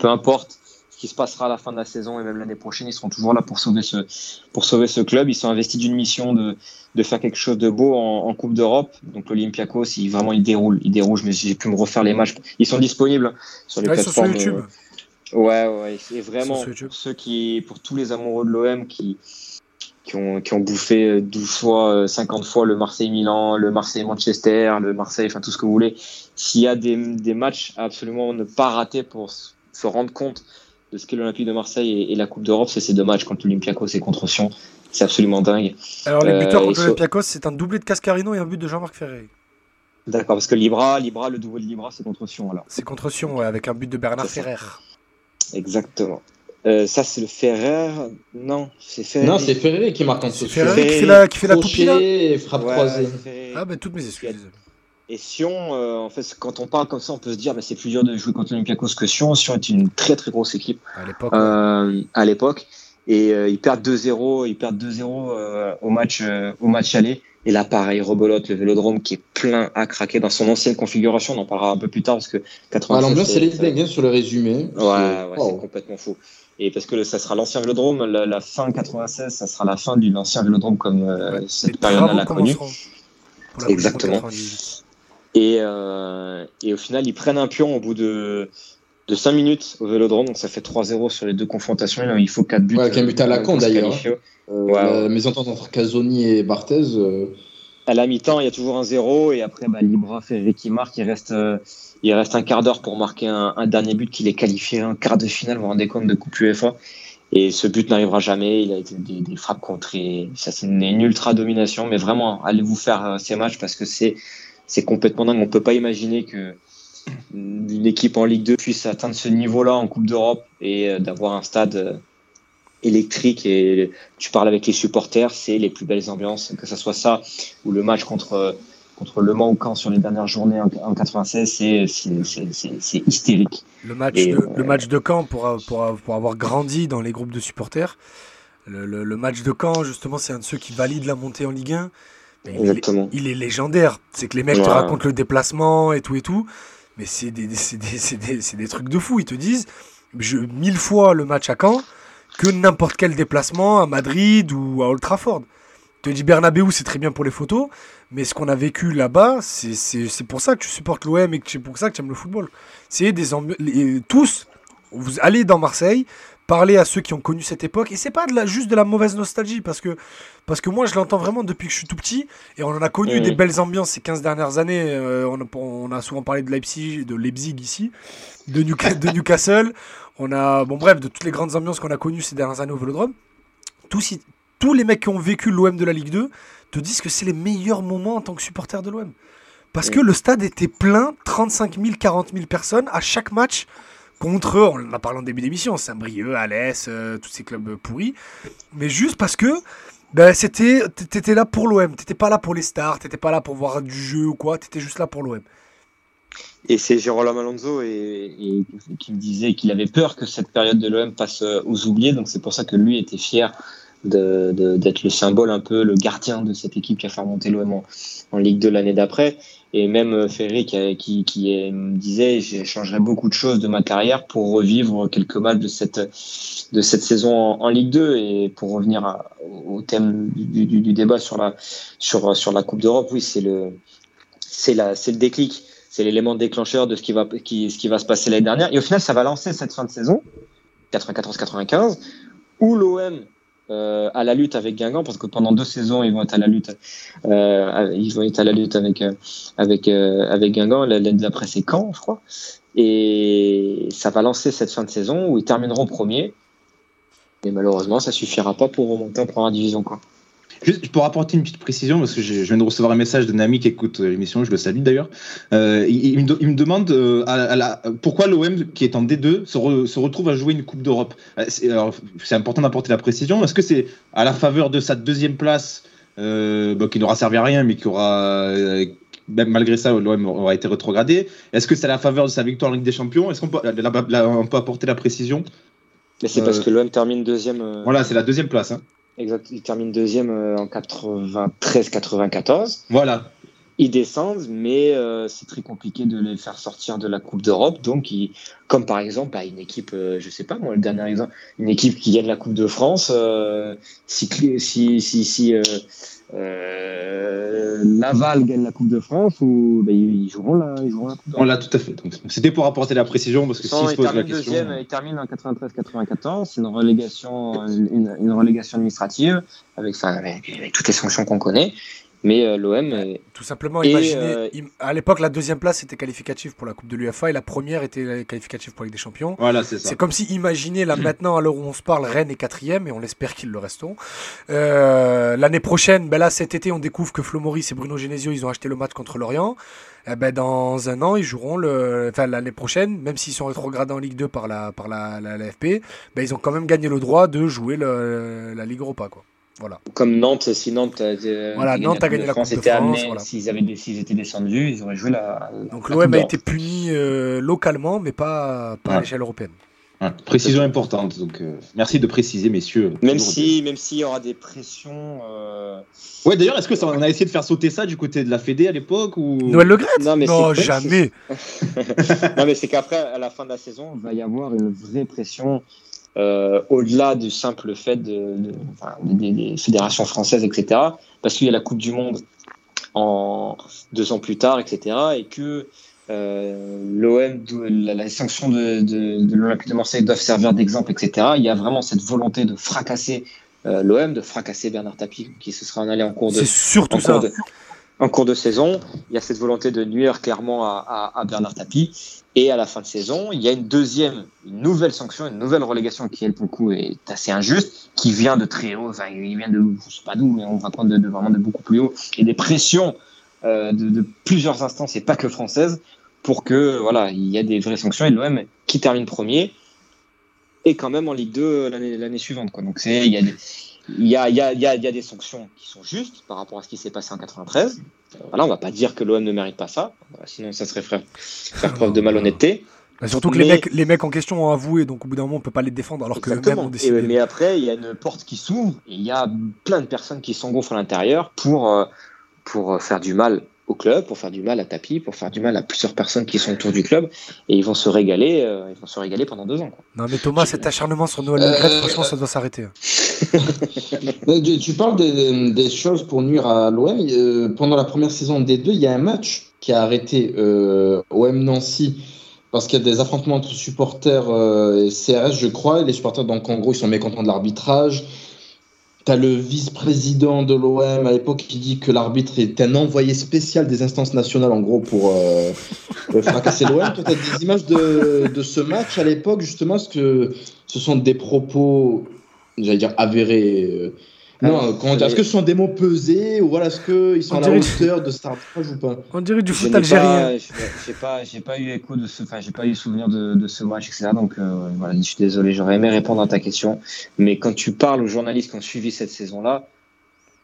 peu importe ce qui se passera à la fin de la saison et même l'année prochaine, ils seront toujours là pour sauver ce, pour sauver ce club. Ils sont investis d'une mission de, de faire quelque chose de beau en, en Coupe d'Europe. Donc l'Olympiakos, il, vraiment, il déroule. Il déroule, mais j'ai pu me refaire les matchs. Ils sont disponibles sur les plateformes. Sur YouTube. Euh, ouais, ouais. C'est vraiment pour ceux qui, pour tous les amoureux de l'OM qui, qui ont, qui ont bouffé 12 fois, 50 fois le Marseille-Milan, le Marseille-Manchester, le Marseille, enfin tout ce que vous voulez. S'il y a des, des matchs à absolument ne pas rater pour se rendre compte de ce qu'est l'Olympique de Marseille et, la Coupe d'Europe, c'est ces deux matchs contre l'Olympiakos et contre Sion. C'est absolument dingue. Alors, les buteurs euh, contre l'Olympiakos, c'est un doublé de Cascarino et un but de Jean-Marc Ferré. D'accord, parce que Libra, Libra, le double de Libra, c'est contre Sion alors. C'est contre Sion, ouais, avec un but de Bernard Ferrer. Exactement. Euh, ça, c'est le Ferrer. Non, c'est Ferrer. Non, c'est Ferrer qui marque en dessous. Ferrer qui fait la, qui fait la poupille, et frappe croisée. Ah, ben toutes mes excuses. Et Sion, euh, en fait, quand on parle comme ça, on peut se dire, mais c'est plus dur de jouer contre l'Olympiakos que Sion. Sion est une très très grosse équipe à l'époque. Euh, à l'époque. Et euh, ils perdent 2-0, ils perdent 2-0 euh, au match au match aller. Et là, pareil, rebelote le Vélodrome qui est plein à craquer dans son ancienne configuration. On en parlera un peu plus tard parce que 96. Ah, l'ambiance, elle est bien sur le résumé. Ouais, ouais c'est complètement fou. Et parce que ça sera l'ancien Vélodrome, la, la, fin 96, ça sera la fin de l'ancien Vélodrome comme ouais, cette période-là l'a connu. Exactement. Et, euh, et au final, ils prennent un pion au bout de, de 5 minutes au vélodrome, donc ça fait 3-0 sur les deux confrontations. Il faut 4 buts. Ouais, avec un but à la con d'ailleurs. Euh, ouais, la mésentente entre Casoni et Barthez. Euh... À la mi-temps, il y a toujours un 0 et après, bah, Libra fait qui marque. Il reste, euh, il reste un quart d'heure pour marquer un, un dernier but qui est qualifié un quart de finale, voire un décompte de Coupe UEFA. Et ce but n'arrivera jamais. Il a été des, des frappes contrées. Ça, c'est une, une, ultra domination. Mais vraiment, allez vous faire euh, ces matchs parce que c'est c'est complètement dingue. On peut pas imaginer que une équipe en Ligue 2 puisse atteindre ce niveau-là en Coupe d'Europe et euh, d'avoir un stade euh, électrique et tu parles avec les supporters, c'est les plus belles ambiances, que ce soit ça ou le match contre contre Le Mans ou Caen sur les dernières journées en, 96, c'est hystérique. Le match, de, le match de Caen, pour, pour, pour, avoir grandi dans les groupes de supporters, le, le, match de Caen, justement, c'est un de ceux qui valide la montée en Ligue 1. Exactement. Il, est, légendaire. C'est que les mecs te racontent le déplacement et tout et tout. Mais c'est des, des, des, des, trucs de fou. Ils te disent je, mille fois le match à Caen que n'importe quel déplacement à Madrid ou à Old Trafford. Je te dis Bernabeu, c'est très bien pour les photos. Mais ce qu'on a vécu là-bas, c'est pour ça que tu supportes l'OM et que c'est pour ça que tu aimes le football. C'est des tous, vous allez dans Marseille, parler à ceux qui ont connu cette époque. Et c'est pas de la, juste de la mauvaise nostalgie parce que parce que moi je l'entends vraiment depuis que je suis tout petit et on en a connu des belles ambiances ces 15 dernières années. Euh, on, a, on, a, souvent parlé de Leipzig de Leipzig ici de, de Newcastle. On a bon bref de toutes les grandes ambiances qu'on a connues ces dernières années au Vélodrome. Tous, tous les mecs qui ont vécu l'OM de la Ligue 2 te disent que c'est les meilleurs moments en tant que supporter de l'OM. Parce que le stade était plein, 35 000, 40 000 personnes à chaque match contre, on en a parlé en début d'émission, Saint-Brieuc, Alès, euh, tous ces clubs pourris. Mais juste parce que ben, c'était, t'étais là pour l'OM, t'étais pas là pour les stars, t'étais pas là pour voir du jeu ou quoi, t'étais juste là pour l'OM. Et c'est Jérôme Alonso et, qui me disait qu'il avait peur que cette période de l'OM passe euh, aux oubliés, donc c'est pour ça que lui était fier d'être le symbole, un peu le gardien de cette équipe qui a fait remonter l'OM en, Ligue 2 l'année d'après. Et même euh, Ferry qui, qui, qui me disait j'échangerais beaucoup de choses de ma carrière pour revivre quelques matchs de cette, de cette saison en, Ligue 2. Et pour revenir au thème du, débat sur la, sur, la Coupe d'Europe, oui, c'est le, le déclic. C'est l'élément déclencheur de ce qui, va, ce qui va se passer l'année dernière. Et au final, ça va lancer cette fin de saison, 94-95, où l'OM euh, à la lutte avec Guingamp parce que pendant deux saisons ils vont être à la lutte euh, ils vont être à la lutte avec euh, avec euh, avec Guingamp. L'année d'après c'est Caen je crois. Et ça va lancer cette fin de saison où ils termineront premier. Et malheureusement ça suffira pas pour remonter en première division quoi Juste pour apporter une petite précision, parce que je, viens de recevoir un message d'un ami qui écoute euh, l'émission, je le salue d'ailleurs. Euh, il, me demande euh, à, pourquoi l'OM, qui est en D2, se, retrouve à jouer une Coupe d'Europe? C'est important d'apporter la précision. Est-ce que c'est à la faveur de sa deuxième place, qui n'aura servi à rien, mais qui aura même malgré ça, l'OM aura été rétrogradé? Est-ce que c'est à la faveur de sa victoire en Ligue des Champions? Est-ce qu'on peut, on peut apporter la précision? Mais c'est parce que l'OM termine deuxième. Voilà, c'est la deuxième place. Hein. Exact. Ils terminent deuxième euh, en 93-94. Voilà. Ils descendent, mais euh, c'est très compliqué de les faire sortir de la Coupe d'Europe. Donc, ils, comme par exemple, bah, une équipe, euh, je sais pas moi, le dernier exemple, une équipe qui gagne la Coupe de France, si, si, si, si euh, Laval gagne la Coupe de France ou ben, ils, joueront la, ils joueront la Coupe On l'a tout à fait. C'était pour apporter la précision parce que si se pose la question. Deuxième, il termine en 93-94, c'est une relégation, une, une, relégation administrative avec, avec toutes les sanctions qu'on connaît. Mais euh, l'OM. Tout simplement, imaginez. Euh, à l'époque, la deuxième place était qualificative pour la Coupe de l'UFA et la première était qualificative pour la Ligue des Champions. Voilà, c'est ça. C'est comme si, imaginez, là maintenant, à l'heure où on se parle, Rennes est quatrième et on espère qu'ils le resteront. Euh, l'année prochaine, ben là, cet été, on découvre que Flo Maurice et Bruno Genesio, ils ont acheté le match contre Lorient. Eh ben, dans un an, ils joueront le, enfin, l'année prochaine, même s'ils sont rétrogradés en Ligue 2 par la, par la, la, FP, ben, ils ont quand même gagné le droit de jouer la Ligue Europa, quoi. Voilà. Comme Nantes, si Nantes, euh, voilà, Nantes a gagné la Coupe de France. S'ils avaient, s'ils étaient descendus, ils auraient joué la. Donc l'OM a été puni euh, localement, mais pas, pas à l'échelle européenne. précision importante. Donc euh, merci de préciser, messieurs. Même si, même s'il y aura des pressions. Ouais, d'ailleurs, est-ce que ça, on a essayé de faire sauter ça du côté de la Fédé à l'époque ou? Noël Le Non, mais non jamais. non, mais c'est qu'après, à la fin de la saison, il va y avoir une vraie pression euh, au-delà du simple fait de, des, fédérations françaises, etc. Parce qu'il y a la Coupe du Monde en deux ans plus tard, etc. Et que euh, l'OM, la, la, sanction de, de, de l'Olympique de Marseille doivent servir d'exemple, etc. Il y a vraiment cette volonté de fracasser euh, l'OM, de fracasser Bernard Tapie, qui se sera en allé en cours de. C'est surtout ça en cours de saison. Il y a cette volonté de nuire clairement à, Bernard Tapie. Et à la fin de saison, il y a une deuxième, une nouvelle sanction, une nouvelle relégation qui, elle, pour le coup, est assez injuste, qui vient de très haut. Enfin, il vient de, je sais pas d'où, mais on va prendre de, vraiment de beaucoup plus haut. Et des pressions de, de, plusieurs instances et pas que françaises pour que voilà, il y ait des vraies sanctions et l'OM qui termine premier et quand même en Ligue 2 l'année suivante. Quoi. Donc il y a des il y a, y, a, y, a, y a, des sanctions qui sont justes par rapport à ce qui s'est passé en 93. Voilà, on va pas dire que l'OM ne mérite pas ça, sinon ça serait faire, faire preuve de malhonnêteté. Bah, surtout que les, mecs, les mecs en question ont avoué, donc au bout d'un moment on peut pas les défendre alors que même ont décidé. mais après il y a une porte qui s'ouvre et il y a plein de personnes qui s'engouffrent à l'intérieur pour, euh, pour faire du mal au club, pour faire du mal à Tapi, pour faire du mal à plusieurs personnes qui sont autour du club, et ils vont se régaler, euh, ils vont se régaler pendant deux ans. Quoi. Non mais Thomas, cet acharnement sur Noël euh... franchement, ça doit s'arrêter. Tu parles des, choses pour nuire à l'OM. Euh, pendant la première saison des deux, il y a un match qui a arrêté euh, OM Nancy parce qu'il y a des affrontements entre supporters et CRS, je crois. Et les supporters, donc en gros, ils sont mécontents de l'arbitrage. Tu as le vice-président de l'OM à l'époque qui dit que l'arbitre est un envoyé spécial des instances nationales, en gros, pour euh, fracasser l'OM. As des images de, de, ce match à l'époque, justement, parce que ce sont des propos, j'allais dire, avérés. Euh, non, est-ce que ce sont des mots pesés ou voilà, est-ce qu'ils sont à la hauteur de Star ou pas? On dirait du foot algérien. J'ai pas, j'ai pas eu écho de ce, enfin, j'ai pas eu souvenir de, de, ce match, etc. Donc euh, voilà, je suis désolé, j'aurais aimé répondre à ta question. Mais quand tu parles aux journalistes qui ont suivi cette saison-là,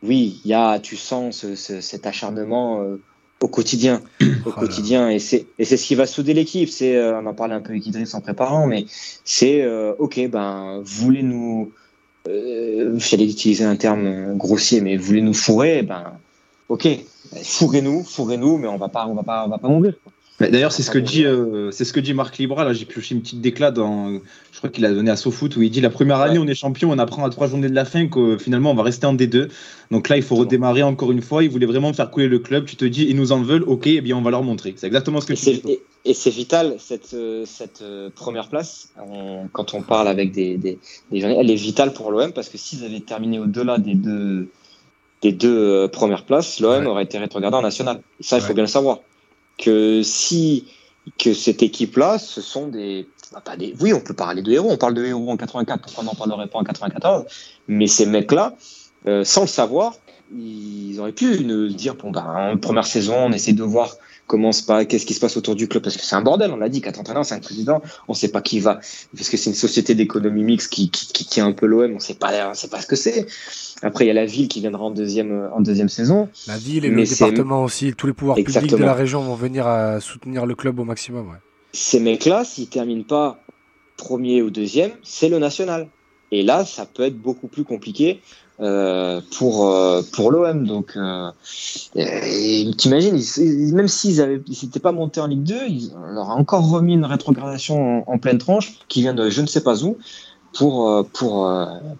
oui, il y a, tu sens ce, cet acharnement euh, au quotidien, au oh quotidien, et c'est et c'est ce qui va souder l'équipe. C'est, euh, on en parlait un peu avec Idriss en préparant, mais c'est ok, ben voulez-nous euh, j'allais utiliser un terme grossier, mais voulez nous fourrer, ben, ok, fourrez-nous, fourrez-nous, mais on va pas, on va pas, on va pas mourir. D'ailleurs, c'est ce que dit, euh, c'est ce que dit Marc Libra. Là, j'ai pioché une petite déclat dans, je crois qu'il a donné à SoFoot où il dit la première année on est champion, on apprend à trois journées de la fin que finalement on va rester en D2. Donc là, il faut redémarrer encore une fois. Il voulait vraiment faire couler le club. Tu te dis, ils nous en veulent, ok, eh bien on va leur montrer. C'est exactement ce que tu dis. Et, c'est vital cette euh, cette euh, première place. quand on parle avec des, des, elle est vitale pour l'OM parce que s'ils avaient terminé au-delà des deux des deux premières places, l'OM aurait été rétrogradé en national. ça, il faut bien le savoir que si que cette équipe-là, ce sont des, bah, pas des, oui, on peut parler de héros. On parle de héros en 84, pourquoi on n'en parlerait pas en 94 Mais ces mecs-là, euh, sans le savoir, ils auraient pu nous dire bon ben première saison, on essaie de voir comment se passe, qu'est-ce qui se passe autour du club parce que c'est un bordel. On l'a dit, quatre entraîneurs, c'est un président, on ne sait pas qui va parce que c'est une société d'économie mixte qui, qui, un peu l'OM, on sait pas, on sait pas ce que c'est. Après, il y a la ville qui viendra en deuxième, en deuxième saison. La ville et le département aussi, tous les pouvoirs publics de la région vont venir à soutenir le club au maximum. Ouais. Ces mecs-là, s'ils terminent pas premier ou deuxième, c'est le national. Et là, ça peut être beaucoup plus compliqué euh, pour euh, pour l'OM. Donc, euh, t'imagines, même s'ils avaient, s'étaient pas montés en Ligue 2, ils, on leur a encore remis une rétrogradation en, en, pleine tranche qui vient de je ne sais pas où pour, pour,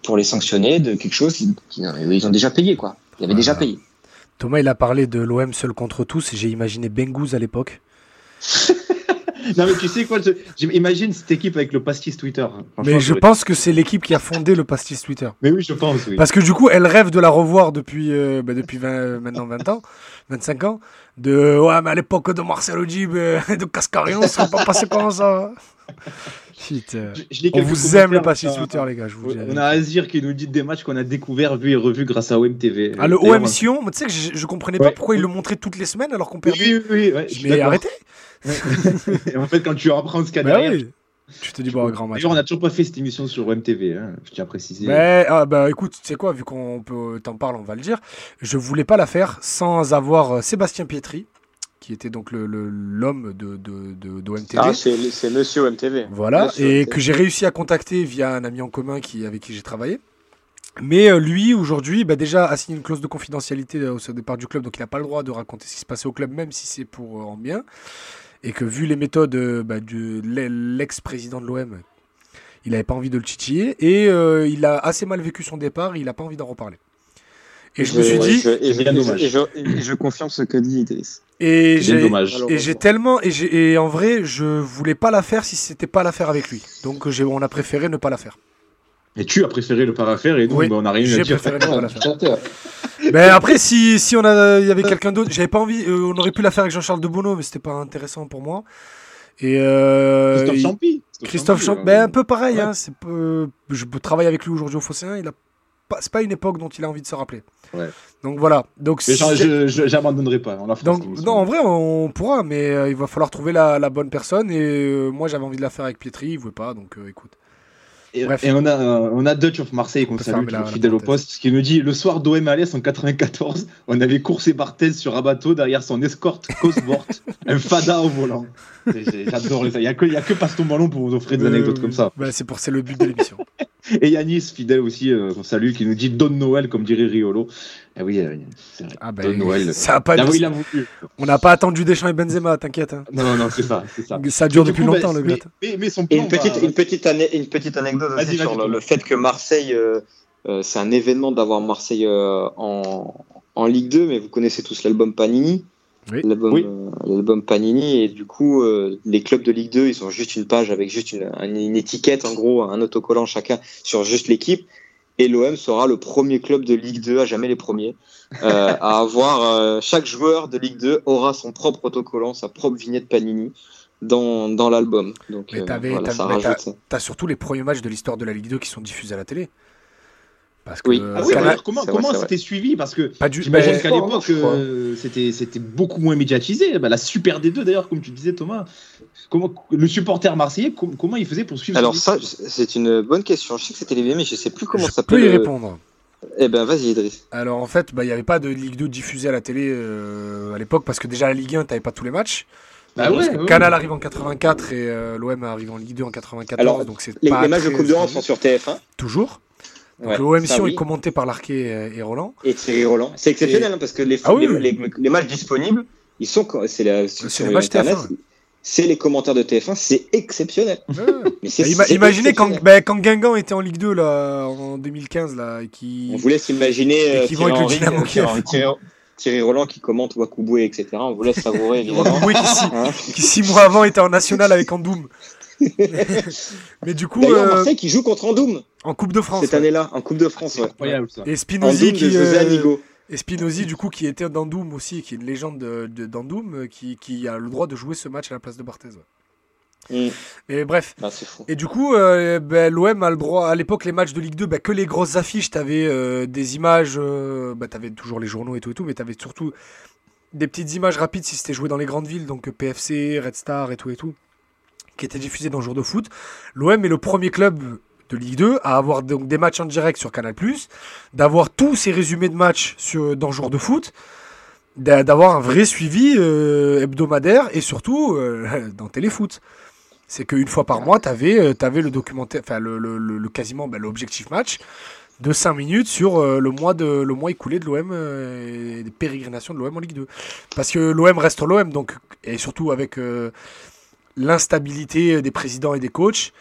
pour les sanctionner de quelque chose qu'ils ont déjà payé. Quoi. Ils avaient déjà payé. Thomas, il a parlé de l'OM seul contre tous. J'ai imaginé Bengouz à l'époque. non mais tu sais quoi J'imagine cette équipe avec le pastis Twitter. Mais je pense que c'est l'équipe qui a fondé le pastis Twitter. Mais oui, je pense. Oui. Parce que du coup, elle rêve de la revoir depuis, euh, bah, depuis 20, maintenant 20 ans, 25 ans. De ouais, mais à l'époque de Marcelo Dib et de Cascarion, ça pas passé comme ça. on vous aime le passé Twitter, les gars. Je vous on a Azir qui nous dit des matchs qu'on a découvert, vus et revus grâce à OMTV. Ah, le OM Sion, tu sais que je, je comprenais pas pourquoi il le montrait toutes les semaines alors qu'on perdait. Oui, oui, oui. mais arrêtez En fait, quand tu apprends ce qu'il y a bah derrière. Tu te dis, bon, grand match. D'ailleurs, on n'a toujours pas fait cette émission sur OMTV, hein, je tiens à préciser. Mais, ah, bah écoute, tu sais quoi, vu qu'on peut t'en parle, on va le dire. Je voulais pas la faire sans avoir euh, Sébastien Pietri, qui était donc l'homme le, de, de, de, OMTV. Ah, c'est monsieur OMTV. Voilà, et que j'ai réussi à contacter via un ami en commun qui, avec qui j'ai travaillé. Mais euh, lui, aujourd'hui, bah, déjà a signé une clause de confidentialité euh, au départ du club, donc il n'a pas le droit de raconter ce qui se passait au club, même si c'est pour en bien et que vu les méthodes euh, bah, de l'ex-président de l'OM, il n'avait pas envie de le titiller et euh, il a assez mal vécu son départ, il n'a pas envie d'en reparler. Et je, me suis dit, et je, confirme ce que dit Idriss. Et j'ai tellement et, et en vrai, je voulais pas la faire si c'était pas la faire avec lui. Donc on a préféré ne pas la faire. Et tu as préféré le pas faire et nous, bah, on a rien à dire. Mais après, si, si on a, il y avait quelqu'un d'autre, j'avais pas envie. Euh, on aurait pu la faire avec Jean-Charles de Bono, mais c'était pas intéressant pour moi. Et euh, Christophe Champy. Christophe Champy, ben, un peu pareil. Hein, c'est peu, je travaille avec lui aujourd'hui au Fosséen. Il a pas, pas une époque dont il a envie de se rappeler. Ouais. Donc voilà. Donc j'abandonnerai pas. Donc non, en vrai, on pourra, mais euh, il va falloir trouver la, la bonne personne. Et moi, j'avais envie de la faire avec Pietri, il voulait pas. Donc écoute. Et, on a, on a Dutch of Marseille qu'on salue, fidèle au poste, qui nous dit le soir d'OM Alès en 94, on avait coursé Barthez sur un bateau derrière son escorte Cosworth, un fada au volant. J'adore ça. Il n'y a, que, que Passe ton ballon pour vous offrir des anecdotes comme ça. Bah, c'est pour c'est le but de l'émission. Et Yanis, fidèle aussi, euh, qu'on salue, qui nous dit Don Noël, comme dirait Riolo. Eh oui, euh, c'est vrai. Ah bah, Don Noël. Ça a pas ah, il a voulu. On n'a pas attendu Deschamps et Benzema, t'inquiète. Hein. Non, non, c'est ça, ça. Ça dure depuis longtemps, bah, le gars. Mais, mais, son plan, une, petite, une, petite une petite anecdote aussi sur le, fait que Marseille, euh, c'est un événement d'avoir Marseille en, en Ligue 2, mais vous connaissez tous l'album Panini. Euh, l'album Panini et du coup euh, les clubs de Ligue 2 ils ont juste une page avec juste une, une étiquette en gros un autocollant chacun sur juste l'équipe et l'OM sera le premier club de Ligue 2 à jamais les premiers. Euh, à avoir chaque joueur de Ligue 2 aura son propre autocollant sa propre vignette Panini dans, dans l'album. Donc t'as surtout les premiers matchs de l'histoire de la Ligue 2 qui sont diffusés à la télé parce que oui. Ah comment comment c'était suivi? Parce que j'imagine qu'à l'époque euh, c'était c'était beaucoup moins médiatisé. Bah, la Super D2 d'ailleurs, comme tu disais Thomas, comment le supporter marseillais comment il faisait pour suivre Alors ça c'est une bonne question. Je sais que c'était les mais je sais plus comment ça peut. y répondre. Eh ben vas-y Idriss. Alors en fait, bah, il n'y avait pas de Ligue 2 diffusée à la télé euh, à l'époque parce que déjà la Ligue 1, tu n'avais pas tous les matchs. Bah Canal arrive en 84 et euh, l'OM arrive en Ligue 2 en 94. donc les, les matchs de Coupe d'Europe sont sur TF1. Toujours. Donc l'OM Sion est commenté par Larquet euh, et Roland. Et Thierry Roland. C'est exceptionnel hein, parce que les, ah les, matchs disponibles, ils sont c'est les matchs TF1. C'est les commentaires de TF1, c'est exceptionnel. Mais bah, imaginez quand, bah, quand, Guingamp était en Ligue 2 là, en 2015 là, et qui. On vous laisse imaginer euh, Thierry, Henry, Thierry, Thierry, Roland qui commente Wakuboué, etc. On vous laisse savourer évidemment. Hein qui, six, mois avant était en national avec Andoum. mais du coup. D'ailleurs, euh, Marseille qui joue contre Andoum. En Coupe de France. Cette année-là, en Coupe de France. Ouais. Incroyable ça. Et Spinozzi qui. Euh, et Spinozzi, du coup, qui était d'Andoum aussi, qui est une légende d'Andoum, de, euh, qui, qui, a le droit de jouer ce match à la place de Barthez. Mm. Et bref. Ah, et du coup, euh, ben, l'OM a le droit. À l'époque, les matchs de Ligue 2, ben, que les grosses affiches, t'avais euh, des images. Euh, ben, t'avais toujours les journaux et tout et tout, mais t'avais surtout des petites images rapides si c'était joué dans les grandes villes, donc PFC, Red Star et tout et tout qui était diffusé dans jour de foot. L'OM est le premier club de Ligue 2 à avoir donc des matchs en direct sur Canal+, d'avoir tous ces résumés de matchs sur, dans jour de foot, d'avoir un vrai suivi euh, hebdomadaire et surtout euh, dans Téléfoot. C'est qu'une fois par mois, tu avais, euh, le documentaire, enfin le, le, le, quasiment ben, l'objectif match de 5 minutes sur le, mois de, le mois écoulé de l'OM et des pérégrinations de l'OM en Ligue 2. Parce que l'OM reste l'OM, donc, et surtout avec l'instabilité des présidents et des coachs,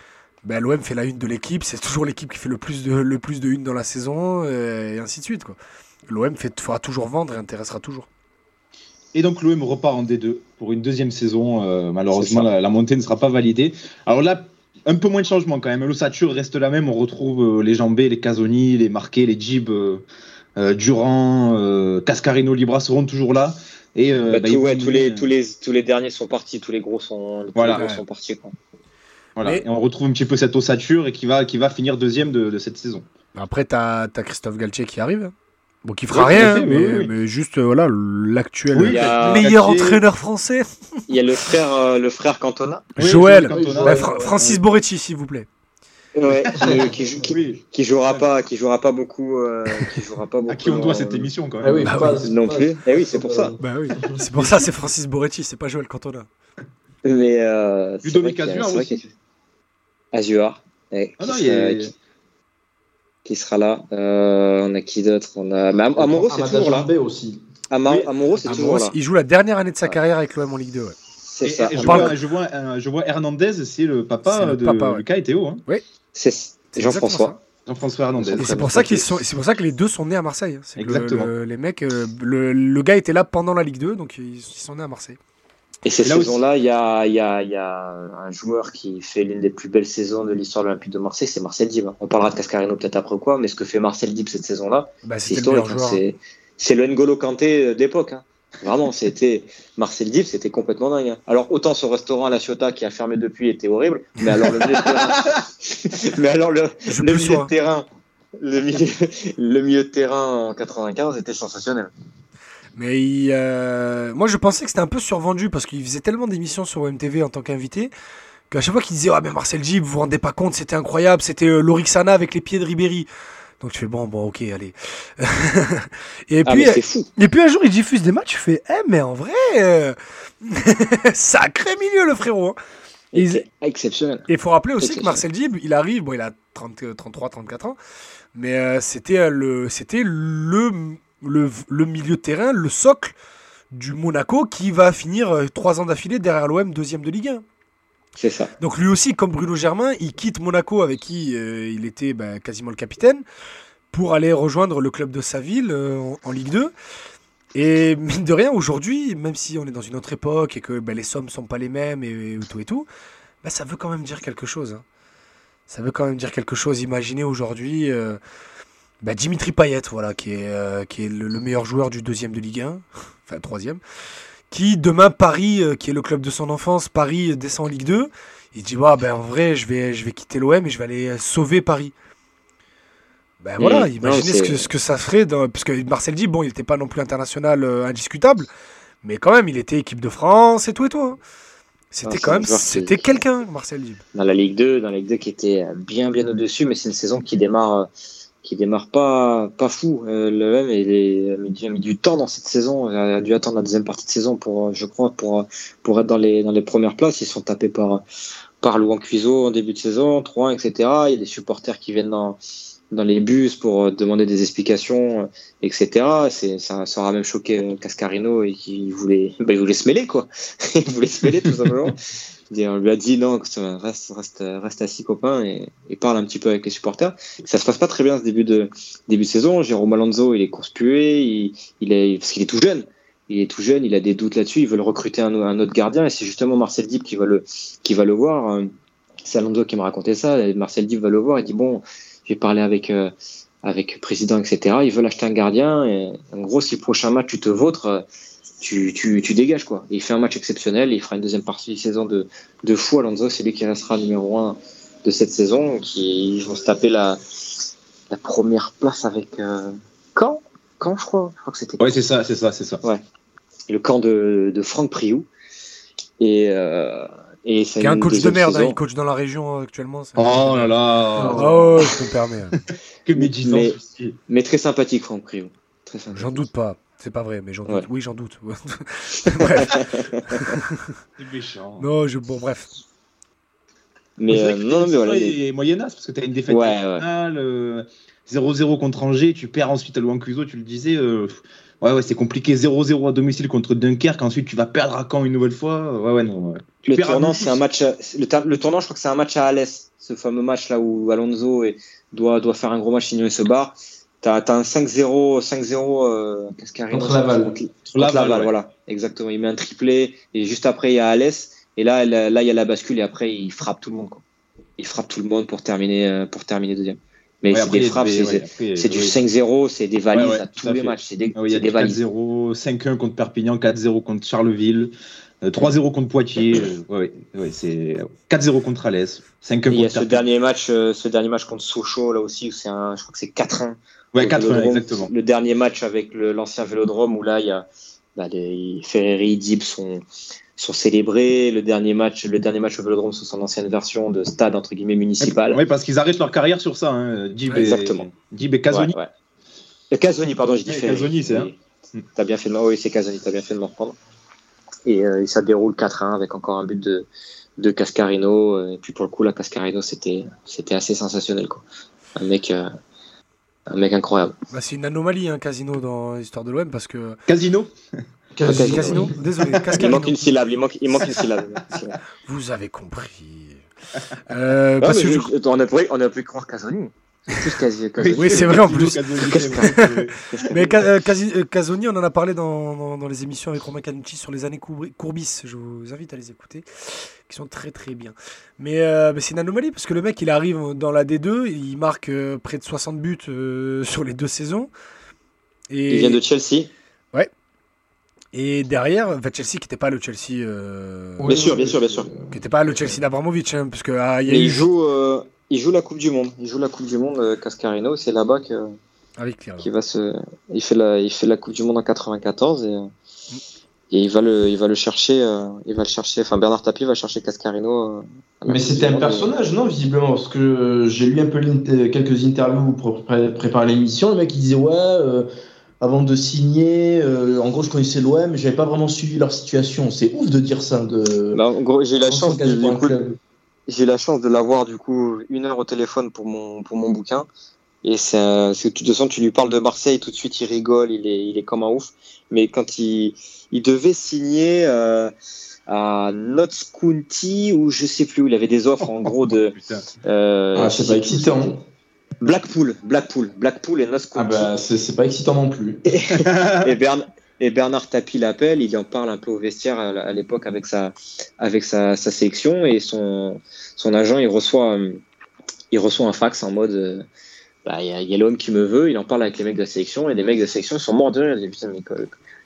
ben, l'OM fait la une de l'équipe, c'est toujours l'équipe qui fait le plus de, le plus de une dans la saison, euh, et ainsi de suite. L'OM fera toujours vendre et intéressera toujours. Et donc l'OM repart en D2 pour une deuxième saison. Euh, malheureusement, la, montée ne sera pas validée. Alors là, un peu moins de changement quand même. L'ossature reste la même. On retrouve euh, les Jambés, les Casoni, les Marqués, les Jib, Durand, Cascarino, Libra seront toujours là. Et, bah, bah, tous, les, tous, les, tous les derniers sont partis, tous les gros sont, voilà. sont partis. Voilà. Et on retrouve un petit peu cette ossature et qui va, qui va finir deuxième de, de cette saison. Après, tu as, Christophe Galtier qui arrive. Bon, qui fera rien, mais, mais, juste euh, voilà l'actuel meilleur entraîneur français. Il y a le frère, euh, le frère Cantona. Joël, bah, Francis Boretti, s'il vous plaît. Ouais, qui, qui, qui, jouera pas, qui jouera pas beaucoup, euh, qui jouera pas beaucoup. À qui on doit cette émission quand même. Ah oui, bah non plus. Eh oui, c'est pour ça. Bah oui, c'est pour ça, c'est Francis Boretti, c'est pas Joël Cantona. Mais euh, Ludovic Azur aussi. Azur. Ah qui, sera là. Euh, on a qui d'autre? On a. Mais Amoro, c'est toujours là. aussi. Amoro, c'est toujours là. Il joue la dernière année de sa carrière avec l'OM en Ligue 2. Ouais. C'est ça. je, vois, je, vois, je, vois, Hernandez, c'est le papa de papa, Lucas et Théo. Hein. Oui. C'est Jean-François. Jean-François Hernandez. c'est pour, ça qu'ils sont, c'est pour ça que les deux sont nés à Marseille. Hein. Exactement. les mecs, euh, le, le, gars était là pendant la Ligue 2, donc ils sont nés à Marseille. Et cette saison-là, il y a, y, a, y a, un joueur qui fait l'une des plus belles saisons de l'histoire de l'Olympique de Marseille, c'est Marcel Dib. On parlera de Cascarino peut-être après quoi, mais ce que fait Marcel Dib cette saison-là, bah, c'est historique. Hein. C'est le N'Golo Kanté d'époque. Hein. Vraiment, c'était Marcel Dib, c'était complètement dingue. Hein. Alors autant ce restaurant à la Ciotat qui a fermé depuis était horrible, mais alors le milieu de terrain, mais alors le, milieu de terrain, le, milieu, le milieu de terrain en 95 était sensationnel. Mais euh, moi, je pensais que c'était un peu survendu parce qu'il faisait tellement d'émissions sur OMTV en tant qu'invité qu'à chaque fois qu'il disait Ah, mais Marcel Gib, vous vous rendez pas compte, c'était incroyable, c'était euh, Lorixana avec les pieds de Ribéry. Donc tu fais bon, bon, ok, allez. et, ah, puis, et puis un jour, il diffuse des matchs, je fais Eh, mais en vrai, euh, sacré milieu le frérot. Hein. Exceptionnel. Et il faut rappeler aussi que Marcel Dib, il arrive, bon, il a 30, 33, 34 ans, mais c'était le, c'était le le, milieu de terrain, le socle du Monaco qui va finir euh, trois ans d'affilée derrière l'OM deuxième de Ligue 1. C'est ça. Donc lui aussi, comme Bruno Germain, il quitte Monaco avec qui euh, il était bah, quasiment le capitaine pour aller rejoindre le club de sa ville euh, en, Ligue 2. Et mine de rien, aujourd'hui, même si on est dans une autre époque et que bah, les sommes sont pas les mêmes et, tout et tout, bah, ça veut quand même dire quelque chose. Hein. Ça veut quand même dire quelque chose. Imaginez aujourd'hui bah, Dimitri Payet, voilà, qui est, euh, qui est le, meilleur joueur du deuxième de Ligue 1, enfin troisième, qui demain Paris, euh, qui est le club de son enfance, Paris descend en Ligue 2. Il dit bah, ben en vrai je vais, je vais quitter l'OM et je vais aller sauver Paris. Ben voilà, mmh. imaginez ce, que, ce que ça ferait, dans, parce que Marcel dit bon il n'était pas non plus international euh, indiscutable, mais quand même il était équipe de France et tout et tout. Hein. C'était quand même, c'était quelqu'un, Marcel Dib. Dans la Ligue 2, dans la Ligue 2 qui était bien bien au-dessus, mais c'est une saison qui démarre qui démarre pas pas fou. Euh, le M il, a mis du temps dans cette saison. Il a dû attendre la deuxième partie de saison pour, je crois, pour pour être dans les dans les premières places. Ils sont tapés par par Louan Cuiseau en début de saison, 3 etc. Il y a des supporters qui viennent dans dans les bus pour demander des explications, etc. C'est, ça, ça aura même choqué Cascarino et qui voulait, bah, il voulait se mêler, quoi. il voulait se mêler, tout simplement on lui a dit non, reste, reste, reste assis copain et, parle un petit peu avec les supporters. Ça se passe pas très bien ce début de début saison. Jérôme Alonso, il est conspué, il, est parce qu'il est tout jeune. Il est tout jeune, il a des doutes là-dessus. Il veut le recruter un, autre gardien et c'est justement Marcel Dib qui va le qui va le voir. C'est Alonso qui m'a raconté ça. Marcel Dib va le voir et dit bon, j'ai parlé avec euh, avec le président, etc. Ils veulent acheter un gardien et en gros, si le prochain match tu te vôtres tu, tu, tu, dégages quoi. il fait un match exceptionnel, il fera une deuxième partie de saison de, de fou. Alonso, c'est lui qui restera numéro un de cette saison, qui vont se taper la, la première place avec euh, Caen, Caen, je crois. Je crois que c'était. Ouais, c'est ça, c'est ça, c'est ça. Ouais. le camp de, de Franck Priou. Et, euh, et c'est un coach de merde, hein, il coach dans la région euh, actuellement. Oh là là. Oh, je me permets. Hein. que mais, mais très sympathique, Franck Priou. J'en doute pas. C'est pas vrai, mais j'en doute. Oui, j'en doute. bref. C'est méchant. Non, je... bon, bref. Mais euh, non, mais voilà. Les... Moyennas, parce que tu as une défaite ouais, finale, 0-0 contre Angers, tu perds ensuite à Louan Cuiseau, tu le disais. Euh, ouais, ouais, c'est compliqué. 0-0 à domicile contre Dunkerque, ensuite tu vas perdre à Caen une nouvelle fois. Ouais, ouais, non. le tournant, c'est un match. Le, tournant, je crois que c'est un match à Alès, ce fameux match là où Alonso doit, doit faire un gros match sinon il se barre. T'as as un 5-0, 5-0, euh, qu'est-ce qui arrive? Contre Laval. Contre Laval, voilà, exactement. Il met un triplé et juste après il y a Alès et là, là, il y a la bascule et après il frappe tout le monde. Quoi. Il frappe tout le monde pour terminer, euh, pour terminer deuxième. Mais c'est des frappes, c'est du 5-0, c'est des valises à tous les matchs. C'est des, ah, des valises. 4-0, 5-1 contre Perpignan, 4-0 contre Charleville. 3-0 euh, contre Poitiers, ouais, ouais, c'est 4-0 contre Alès, 5-1 contre Il y a ce dernier match, ce dernier match contre Sochaux là aussi où c'est un, je crois que c'est 4-1 Ouais, 80, exactement. Le dernier match avec l'ancien Vélodrome où là, il y a bah, les Ferreri, Dib sont, sont célébrés. Le dernier match, le dernier match au Vélodrome sous son ancienne version de stade entre guillemets municipal. Oui, parce qu'ils arrêtent leur carrière sur ça. Hein. Dib, et, exactement. Dib et Casoni. Ouais, ouais. Casoni, pardon, je dis ouais, Casoni, c'est. T'as bien fait de oui, c'est Casoni, t'as bien fait de m'en reprendre. Et, euh, ça déroule 4-1 avec encore un but de, de Cascarino. Et puis pour le coup, là, Cascarino, c'était, c'était assez sensationnel. Quoi. Un mec, euh, un mec incroyable. Bah, c'est une anomalie, un hein, Casino dans l'histoire de l'OM parce que. Casino? Casino, Casino Désolé, Il manque une syllabe, il manque, il manque une syllabe. Vous avez compris. Euh, parce que on, a pu, on a pu croire Casoni. Oui, c'est vrai en plus. Mais euh, euh, Casoni, on en a parlé dans, dans, les émissions avec Romain Canucci sur les années Courbis. Je vous invite à les écouter, qui sont très très bien. Euh, mais, c'est une anomalie parce que le mec, il arrive dans la D2, il marque près de 60 buts sur les deux saisons. Et... Il vient de Chelsea. Ouais. Et derrière, Chelsea qui n'était pas le Chelsea. bien sûr, bien sûr, bien sûr. Qui n'était pas le Chelsea d'Abramovic, hein, parce que ah, il joue il joue la Coupe du Monde. Il joue la Coupe du Monde, Cascarino. C'est là-bas que. qui va se. Il fait la, il fait la Coupe du Monde en 94 et et il va le, il va le chercher, euh, il va le chercher. Enfin, Bernard Tapie va chercher Cascarino. Euh, Mais c'était un personnage, non, visiblement, parce que j'ai lu un peu quelques interviews pour préparer l'émission. Le mec il disait ouais, euh, avant de signer, en gros je connaissais l'OM, mais j'avais pas vraiment suivi leur situation. C'est ouf de dire ça. De... Bah, en gros, j'ai eu la chance de, j'ai la chance de l'avoir du coup une heure au téléphone pour mon pour mon bouquin. Et c'est de toute façon, tu lui parles de Marseille, tout de suite il rigole, il est, il est comme un ouf. Mais quand il, il devait signer euh, à Notts County ou je sais plus où il avait des offres en gros de. Euh, ah, c'est pas excitant. Blackpool, Blackpool, Blackpool et Notts County. Ah bah c'est pas excitant non plus. et, Bernard, et Bernard Tapie l'appelle, il en parle un peu au vestiaire à, l'époque avec sa avec sa, sa, sélection et son son agent il reçoit il reçoit un fax en mode euh, bah, il y a, l'homme qui me veut, il en parle avec les mecs de la sélection, et les mecs de la sélection sont morts de rire. Ils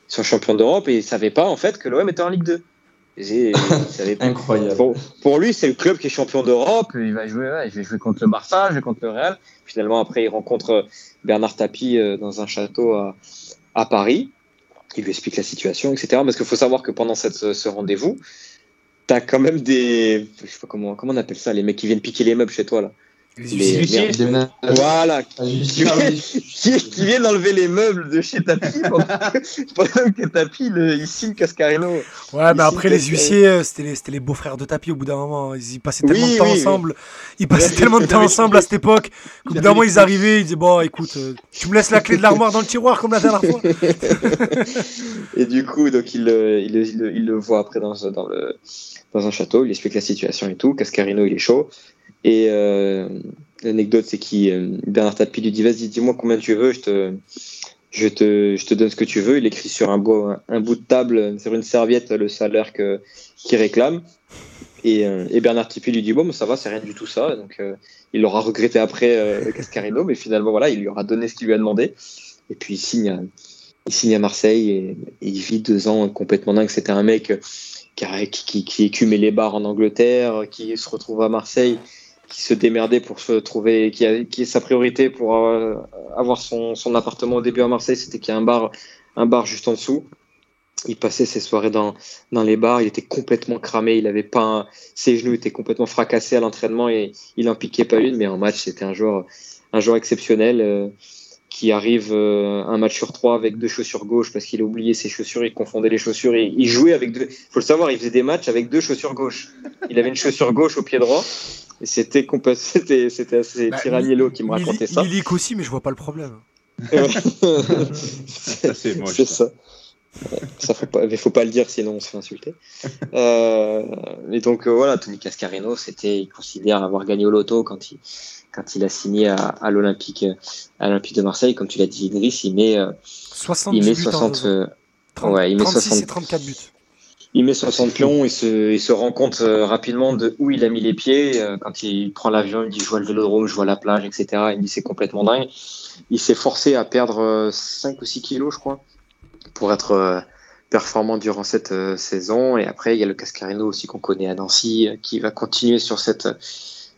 sont champions d'Europe et ils savaient pas en fait que l'OM était en Ligue 2. Incroyable. Pour, lui, c'est le club qui est champion d'Europe. Il va jouer, ouais, je vais jouer contre le Barça, je vais contre le Real. Finalement, après, il rencontre Bernard Tapie euh, dans un château à, à Paris. Il lui explique la situation, etc. Parce qu'il faut savoir que pendant cette, ce rendez-vous, tu as quand même des. Je sais pas comment, comment on appelle ça, les mecs qui viennent piquer les meubles chez toi, là. Les huissiers. Voilà. qui, qui, viennent enlever les meubles de chez Tapi pendant que Tapi il signe Cascarino. Ouais, mais après les huissiers, euh, c'était les, les beaux-frères de Tapi au bout d'un moment. Ils, passaient tellement de temps ensemble. Ils passaient tellement de temps ensemble à cette époque qu'au bout d'un moment ils arrivaient, ils disaient Bon, écoute, euh, tu me laisses la clé de l'armoire dans le tiroir comme la dernière fois. et du coup, donc il, il, il, il le voit après dans, dans, le, dans un château, il explique la situation et tout. Cascarino, il est chaud. Et euh, l'anecdote, c'est qu'il euh, Bernard Tapie lui dit Vas-y, dis-moi combien tu veux, je te, je, te, je te donne ce que tu veux. Il écrit sur un, beau, un bout de table, sur une serviette, le salaire qu'il réclame. Et, euh, et, Bernard Tapie lui dit Bon, mais ça va, c'est rien du tout ça. Donc, il l'aura regretté après Cascarino, mais finalement, voilà, il lui aura donné ce qu'il lui a demandé. Et puis, il signe, il signe à Marseille et, il vit deux ans complètement dingue. C'était un mec qui, qui, qui, écumait les bars en Angleterre, qui se retrouve à Marseille qui se démerdait pour se trouver, qui, est sa priorité pour euh, avoir son, appartement au début à Marseille, c'était qu'il y a un bar, un bar juste en dessous. Il passait ses soirées dans, les bars, il était complètement cramé, il avait pas ses genoux étaient complètement fracassés à l'entraînement et il en piquait pas une, mais en match c'était un joueur, un joueur exceptionnel euh, qui arrive euh, un match sur trois avec deux chaussures gauche parce qu'il a oublié ses chaussures, il confondait les chaussures et il jouait avec deux. Faut le savoir, il faisait des matchs avec deux chaussures gauche. Il avait une chaussure gauche au pied droit et c'était c'était c'était assez bah, qui me racontait ça. Milik aussi, mais je vois pas le problème. c'est moche. C'est ça. ça faut pas, faut pas le dire sinon on se fait insulter. Euh, et donc euh, voilà, Tony Cascarino, c'était, il considère avoir gagné au loto quand il, quand il a signé à, à l'Olympique, à l'Olympique de Marseille, comme tu l'as dit, Idriss, il met, 60 il met 60, euh, ouais, il met 60, et 34 buts il met 60 pions et se, il se rend compte euh, rapidement de où il a mis les pieds. Euh, quand il prend l'avion, il dit je vois le vélodrome, je vois la plage, etc. Il dit c'est complètement dingue. Il s'est forcé à perdre 5 euh, ou 6 kilos, je crois, pour être performant durant cette saison. Et après, il y a le Cascarino aussi qu'on connaît à Nancy, qui va continuer sur cette,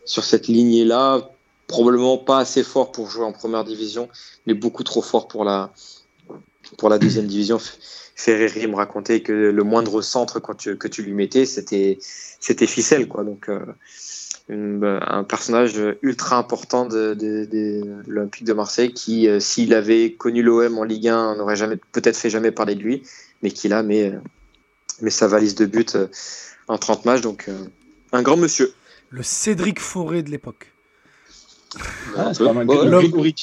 sur cette lignée-là. Probablement pas assez fort pour jouer en première division, mais beaucoup trop fort pour la, pour la deuxième division. Ferreri me racontait que le moindre centre que tu lui mettais, c'était c'était ficelle quoi. Donc euh, un personnage ultra important de, l'Olympique de Marseille qui, euh, s'il avait connu l'OM en Ligue 1, n'aurait jamais peut-être fait jamais parler de lui, mais qui là met, met sa valise de but euh, en 30 matchs. Donc un grand monsieur. Le Cédric Forêt de l'époque. Ah, c'est pas mal. Grégory,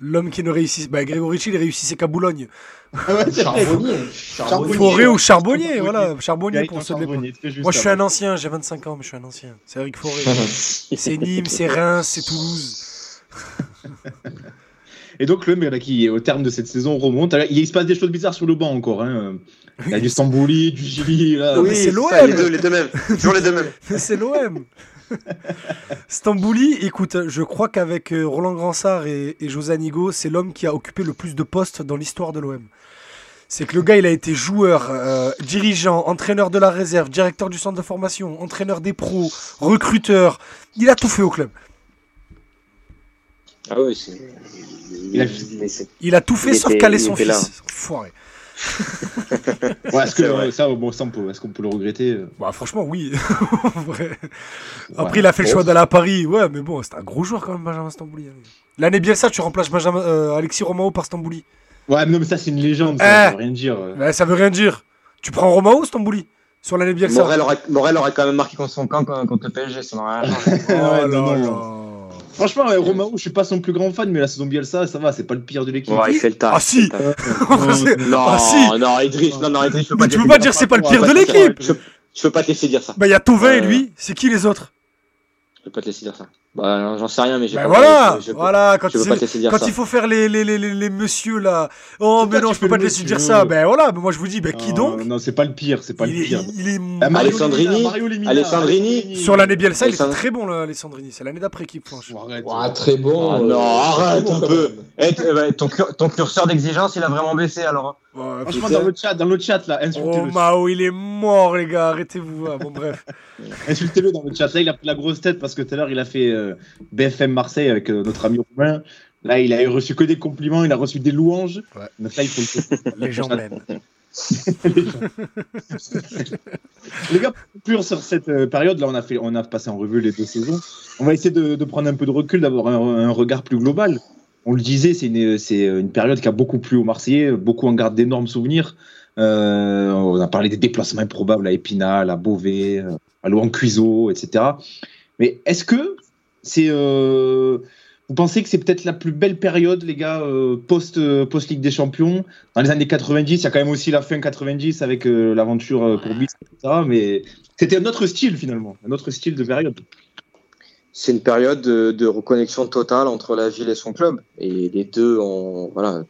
L'homme qui ne réussit. Bah, Grégory il réussissait qu'à Boulogne. Ah charbonnier. Forêt ou charbonnier, voilà. Charbonnier pour ceux de Moi, je suis un ancien, j'ai 25 ans, mais je suis un ancien. C'est Eric Forêt. c'est Nîmes, c'est Reims, c'est Toulouse. Et donc, le mec qui, au terme de cette saison, remonte. Il se passe des choses bizarres sur le banc encore. Hein. Il y a du Stambouli, du Gili. Oui, c'est l'OM. Les deux, les deux mêmes. Toujours les deux mêmes. c'est l'OM. Stambouli, écoute, je crois qu'avec euh, Roland Gransart et, et José Anigo, c'est l'homme qui a occupé le plus de postes dans l'histoire de l'OM. c'est que le gars, il a été joueur, euh, dirigeant, entraîneur de la réserve, directeur du centre de formation, entraîneur des pros, recruteur. Il a tout fait au club. Ah oui, c'est. Il, a... tout fait sauf caler son fils. Foiré. ouais, est-ce que ça, bon, ça est-ce qu'on peut le regretter euh? Bah, Franchement, oui. Après, il a fait le choix d'aller à Paris. Ouais, mais bon, c'est un gros joueur quand même, Benjamin Stambouli. L'année bien ça, tu remplaces Benjamin, euh, Alexis Romao par Stambouli. Ouais, mais non, mais ça, c'est une légende. Ça, eh veut rien dire. Bah, ça veut rien dire. Tu prends Romao, Stambouli sur l'année bien Morel aurait, Morel aurait quand même marqué contre son camp contre le PSG, ça n'aurait rien oh, non, non. Franchement, Romao, je suis pas son plus grand fan, mais la saison Bielsa, ça va, c'est pas le pire de l'équipe. Ouais, il fait le taf. Ah si Non, ah, si non, Idriss, non, non, Idriss, je peux pas Tu peux pas dire c'est pas le pire de l'équipe Je peux pas te laisser dire ça. Bah, il y a Tovin et lui, c'est qui les autres? Je peux pas te laisser dire ça. Bah, j'en sais rien, mais j'ai bah voilà, voilà, quand, quand il faut faire les, les, les, les, messieurs là. Oh, mais non, je peux pas te laisser dire ça. Ben voilà, mais moi je vous dis, ben qui donc Non, c'est pas le pire, c'est pas le pire. Il est. Alessandrini, Alessandrini. Sur l'année Bielsa, il était très bon, Alessandrini. C'est l'année d'après qui. Ah, très bon. Ah, non, arrête un peu. Bah, ton curseur d'exigence, il a vraiment baissé alors. Franchement, dans le chat, dans le chat là, insultez-le. Oh Mao, il est mort, les gars, arrêtez-vous. Bon, bref. insultez-le dans le chat. Là, il a pris la grosse tête parce que tout à l'heure, il a fait euh, BFM Marseille avec euh, notre ami Romain. Là, il a reçu que des compliments, il a reçu des louanges. Ouais. là, il faut Les gens l'aiment. les gars, pour conclure sur cette euh, période, là, on a, fait, on a passé en revue les deux saisons. On va essayer de, prendre un peu de recul, d'avoir un, regard plus global. On le disait, c'est une, une, période qui a beaucoup plu aux Marseillais, beaucoup en garde d'énormes souvenirs. Euh, on a parlé des déplacements improbables à Épinal, à Beauvais, à Louan Cuiseau, etc. Mais est-ce que c'est. Euh, vous pensez que c'est peut-être la plus belle période, les gars, euh, post, euh, post Ligue des Champions? Dans les années 90, il y a quand même aussi la fin 90 avec l'aventure pour Bis, etc. Mais c'était un autre style finalement, un autre style de période. C'est une période de, reconnexion totale entre la ville et son club. Et les deux, ont, voilà,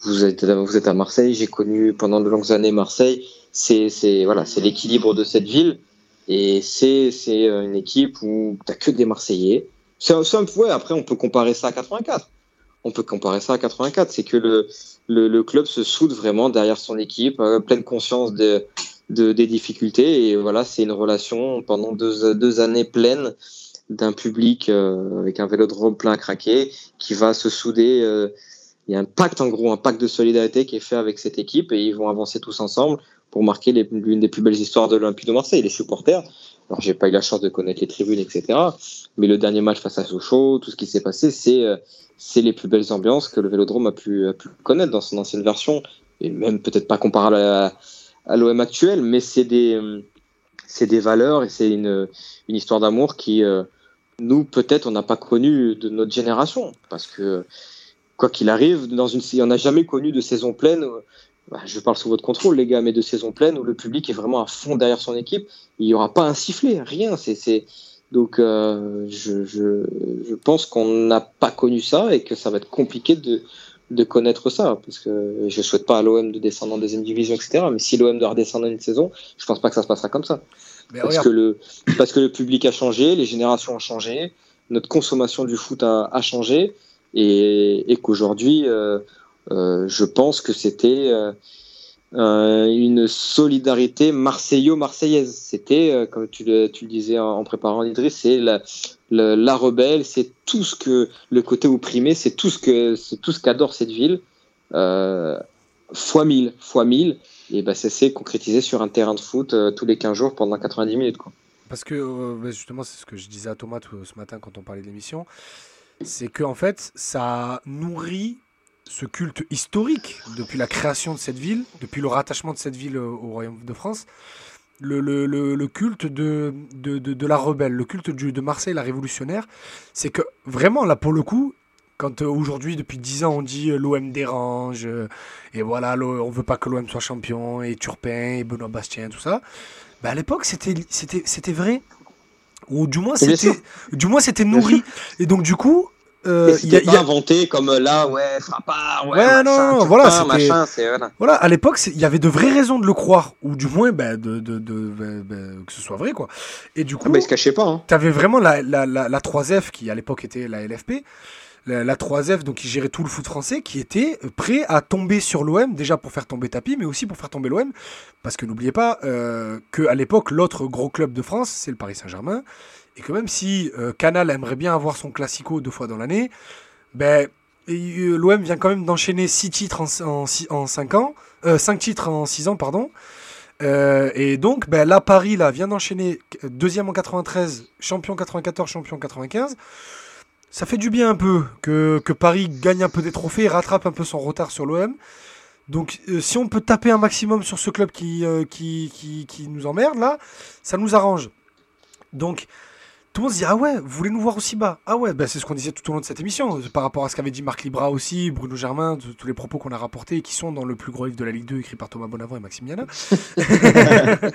vous, êtes, vous êtes à Marseille, j'ai connu pendant de longues années Marseille. C'est voilà, l'équilibre de cette ville. Et c'est euh, une équipe où tu que des Marseillais. C'est ouais, après, on peut comparer ça à 84. On peut comparer ça à 84. C'est que le, le, club se soude vraiment derrière son équipe, euh, pleine conscience de, de, des difficultés. Et voilà, c'est une relation pendant deux, deux années pleines d'un public euh, avec un vélodrome plein à craquer qui va se souder. Il y a un pacte, en gros, un pacte de solidarité qui est fait avec cette équipe et ils vont avancer tous ensemble pour marquer l'une des plus belles histoires de l'Olympique de Marseille, les supporters. Alors, j'ai pas eu la chance de connaître les tribunes, etc. Mais le dernier match face à Sochaux, tout ce qui s'est passé, c'est euh, c'est les plus belles ambiances que le Vélodrome a pu, pu connaître dans son ancienne version, et même peut-être pas comparable à, l'OM actuel, mais c'est des, valeurs et c'est une, une histoire d'amour qui, euh, nous, peut-être, on n'a pas connu de notre génération, parce que quoi qu'il arrive, dans une, on n'a jamais connu de saison pleine bah, je parle sous votre contrôle, les gars, mais de saison pleine où le public est vraiment à fond derrière son équipe, il n'y aura pas un sifflet, rien. C'est, Donc, euh, je, je, je, pense qu'on n'a pas connu ça et que ça va être compliqué de, de connaître ça, parce que je souhaite pas à l'OM de descendre en deuxième division, etc. Mais si l'OM doit redescendre une saison, je pense pas que ça se passera comme ça. parce, que le, parce que le public a changé, les générations ont changé, notre consommation du foot a, a changé, et, et qu'aujourd'hui, euh, je pense que c'était euh, euh, une solidarité marseillo-marseillaise. C'était, comme tu le, disais en, préparant Idriss, c'est la, la, rebelle, c'est tout ce que le côté opprimé, c'est tout ce que c'est tout ce qu'adore cette ville. fois mille, fois mille, et ben ça s'est concrétisé sur un terrain de foot tous les 15 jours pendant 90 minutes. Quoi. Parce que justement, c'est ce que je disais à Thomas ce matin quand on parlait de l'émission, c'est que en fait, ça nourrit ce culte historique depuis la création de cette ville, depuis le rattachement de cette ville au, Royaume de France, le, le, le, culte de, de, de, la rebelle, le culte du, de Marseille, la révolutionnaire, c'est que vraiment, là, pour le coup, quand euh, aujourd'hui, depuis 10 ans, on dit euh, l'OM dérange, euh, et voilà, on veut pas que l'OM soit champion, et Turpin, et Benoît Bastien, tout ça, bah, à l'époque, c'était, vrai. Ou du moins, c'était nourri. Et donc, du coup, euh, il pas inventé comme euh, là, ouais, Frappard, ouais, ouais non, voilà, machin, voilà. voilà. à l'époque, il y avait de vraies raisons de le croire, ou du moins bah, de, de, de, bah, que ce soit vrai, quoi. Et du coup, ah bah, il se cachait pas. Hein. Tu avais vraiment la, la, la, la 3F qui à l'époque était la LFP. la, 3F, donc qui gérait tout le foot français, qui était prêt à tomber sur l'OM, déjà pour faire tomber Tapi, mais aussi pour faire tomber l'OM. Parce que n'oubliez pas euh, qu'à l'époque, l'autre gros club de France, c'est le Paris Saint-Germain. Et que même si euh, Canal aimerait bien avoir son classico deux fois dans l'année, ben, euh, l'OM vient quand même d'enchaîner 6 titres en, 5 ans, 5 titres en 6 ans, pardon. et donc, ben, là, Paris là, vient d'enchaîner deuxième en 93, champion 94, champion 95 ça fait du bien un peu que, Paris gagne un peu des trophées, rattrape un peu son retard sur l'OM. Donc euh, si on peut taper un maximum sur ce club euh, qui, qui, nous emmerde là, ça nous arrange. Donc tout le monde se dit ah ouais, vous voulez nous voir aussi bas? Ah ouais, ben, c'est ce qu'on disait tout au long de cette émission par rapport à ce qu'avait dit Marc Libra aussi, Bruno Germain, tous les propos qu'on a rapportés et qui sont dans le plus gros livre de la Ligue 2 écrit par Thomas Bonavent et Maxime Yana.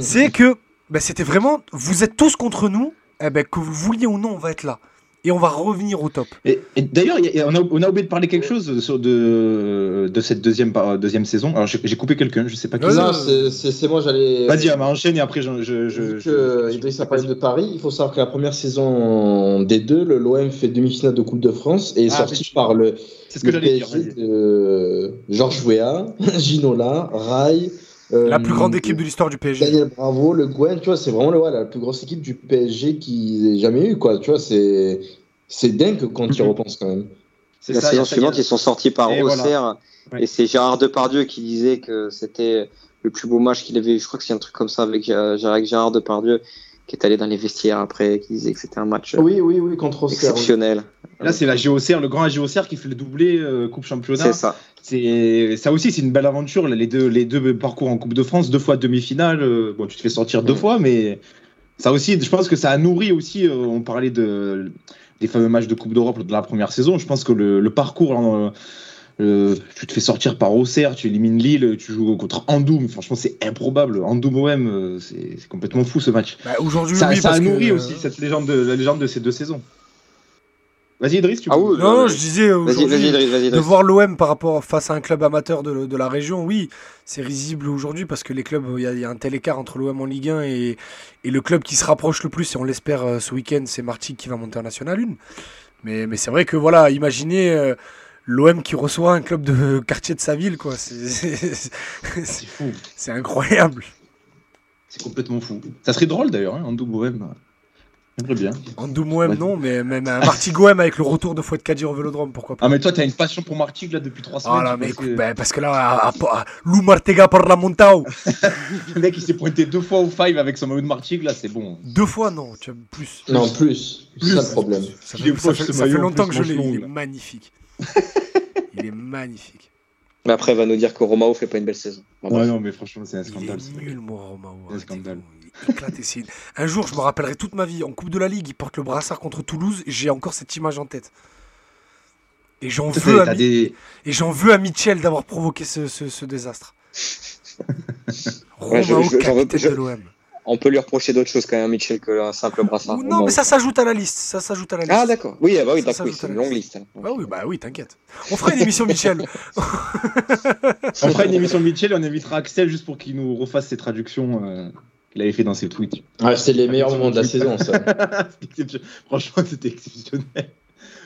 c'est que ben, c'était vraiment vous êtes tous contre nous, eh ben, que vous vouliez ou non, on va être là et on va revenir au top. Et, d'ailleurs, on a, on a, oublié de parler quelque chose sur de, de cette deuxième, deuxième saison. Alors j'ai coupé quelqu'un, je sais pas qui Non, c'est moi, j'allais. Vas-y, enchaîne et après je. je, je, je Idriss a parlé de Paris. Il faut savoir que la première saison des deux, l'OM fait demi-finale de Coupe de France et est ah, sorti par le, ce que le PSG dire, de Georges Weah, Ginola, Rai. La plus grande euh, équipe de l'histoire du PSG. Daniel Bravo, le Gwen, tu vois, c'est vraiment la plus grosse équipe du PSG qu'ils aient jamais eu, quoi. Tu vois, c'est c'est dingue quand tu y mhm. repenses quand même. La saison suivante, ils sont sortis par Auxerre. Et c'est Gérard Depardieu qui disait que c'était le plus beau match qu'il avait eu. Je crois que c'est un truc comme ça avec, euh, Gérard Depardieu qui est allé dans les vestiaires après, qui disait que c'était un match oui, oui, oui, contre exceptionnel. Là, c'est la GOCR, le grand GOCR qui fait le doublé euh, Coupe Championnat. C'est ça. C'est ça aussi, c'est une belle aventure. Les deux, les deux parcours en Coupe de France, deux fois demi-finale. Euh, bon, tu te fais sortir deux fois, mais ça aussi, je pense que ça a nourri aussi. on parlait de des fameux matchs de Coupe d'Europe de la première saison. Je pense que le, parcours, hein, euh, tu te fais sortir par Auxerre, tu élimines Lille, tu joues contre Andoum. Franchement, c'est improbable. Andoum OM, euh, c'est complètement fou ce match. Bah, aujourd'hui, ça, ça a nourri aussi cette légende de, la légende de ces deux saisons. Vas-y Idriss, tu ah oui, Non, je disais de voir l'OM par rapport face à un club amateur de, la région, oui, c'est risible aujourd'hui parce que les clubs, il y, a un tel écart entre l'OM en Ligue 1 et, le club qui se rapproche le plus, et on l'espère euh, ce week-end, c'est Martigues qui va monter en National 1. Mais, mais c'est vrai que voilà, imaginez euh, l'OM qui reçoit un club de quartier de sa ville, quoi. C'est fou. C'est incroyable. C'est complètement fou. Ça serait drôle d'ailleurs, hein, en double OM. Très bien. Andoumouem, non, mais même un Martigouem avec le retour de Fouette Kadir au vélodrome, pourquoi pas. Ah, mais toi, t'as une passion pour Martigues là depuis trois semaines. Ah, là, mais écoute, ben, parce que là, Lou Martega par la Montao. le mec, il s'est pointé deux fois au five avec son maillot de Martigues, là, c'est bon. Deux fois, non, tu as plus. Non, plus. C'est ça le problème. Ça fait, ça fait longtemps que je l'ai. Il est magnifique. il est magnifique. Mais après, il va nous dire que Romao fait pas une belle saison. ouais, non, mais franchement, c'est un scandale. Il est nul, moi, Romao. C'est un scandale. Un jour, je me rappellerai toute ma vie, en Coupe de la Ligue, il porte le brassard contre Toulouse, et j'ai encore cette image en tête. Et j'en veux, à et j'en veux à Mitchell d'avoir provoqué ce, ce, désastre. Romao, capitaine de l'OM. On peut lui reprocher d'autres choses quand même, Mitchell, que un simple brassard. Non, mais ça s'ajoute à la liste. Ça s'ajoute à la liste. Ah, d'accord. Oui, ah bah oui, c'est une longue liste. Bah oui, bah oui, t'inquiète. On fera une émission Mitchell. on fera une émission Mitchell et on invitera Axel juste pour qu'il nous refasse ses traductions. Euh, qu'il avait fait dans ses tweets. Ah, c'est les meilleurs moments de la saison, ça. Franchement, c'était exceptionnel.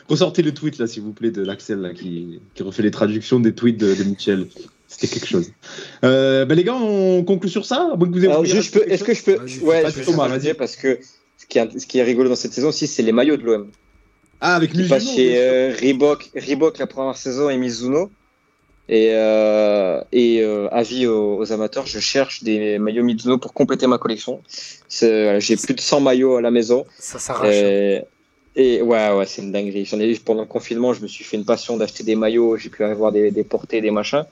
Ressortez le tweet, là, s'il vous plaît, de l'Axel, qui, qui refait les traductions des tweets de, de Mitchell. C'était quelque chose. Euh, ben les gars, on conclut sur ça Est-ce que je peux Ouais, je peux dire parce que ce qui, est, ce qui est rigolo dans cette saison aussi, c'est les maillots de l'OM. Ah, avec Mizuno. Passe chez euh, Reebok, Reebok la première saison et Mizuno. Et, euh, et euh, avis aux, amateurs, je cherche des maillots Mizuno pour compléter ma collection. J'ai plus de 100 maillots à la maison. Ça s'arrache. Et, et, ouais, ouais, c'est une dinguerie. J'en ai pendant le confinement, je me suis fait une passion d'acheter des maillots. J'ai pu avoir des, des portées, des machins.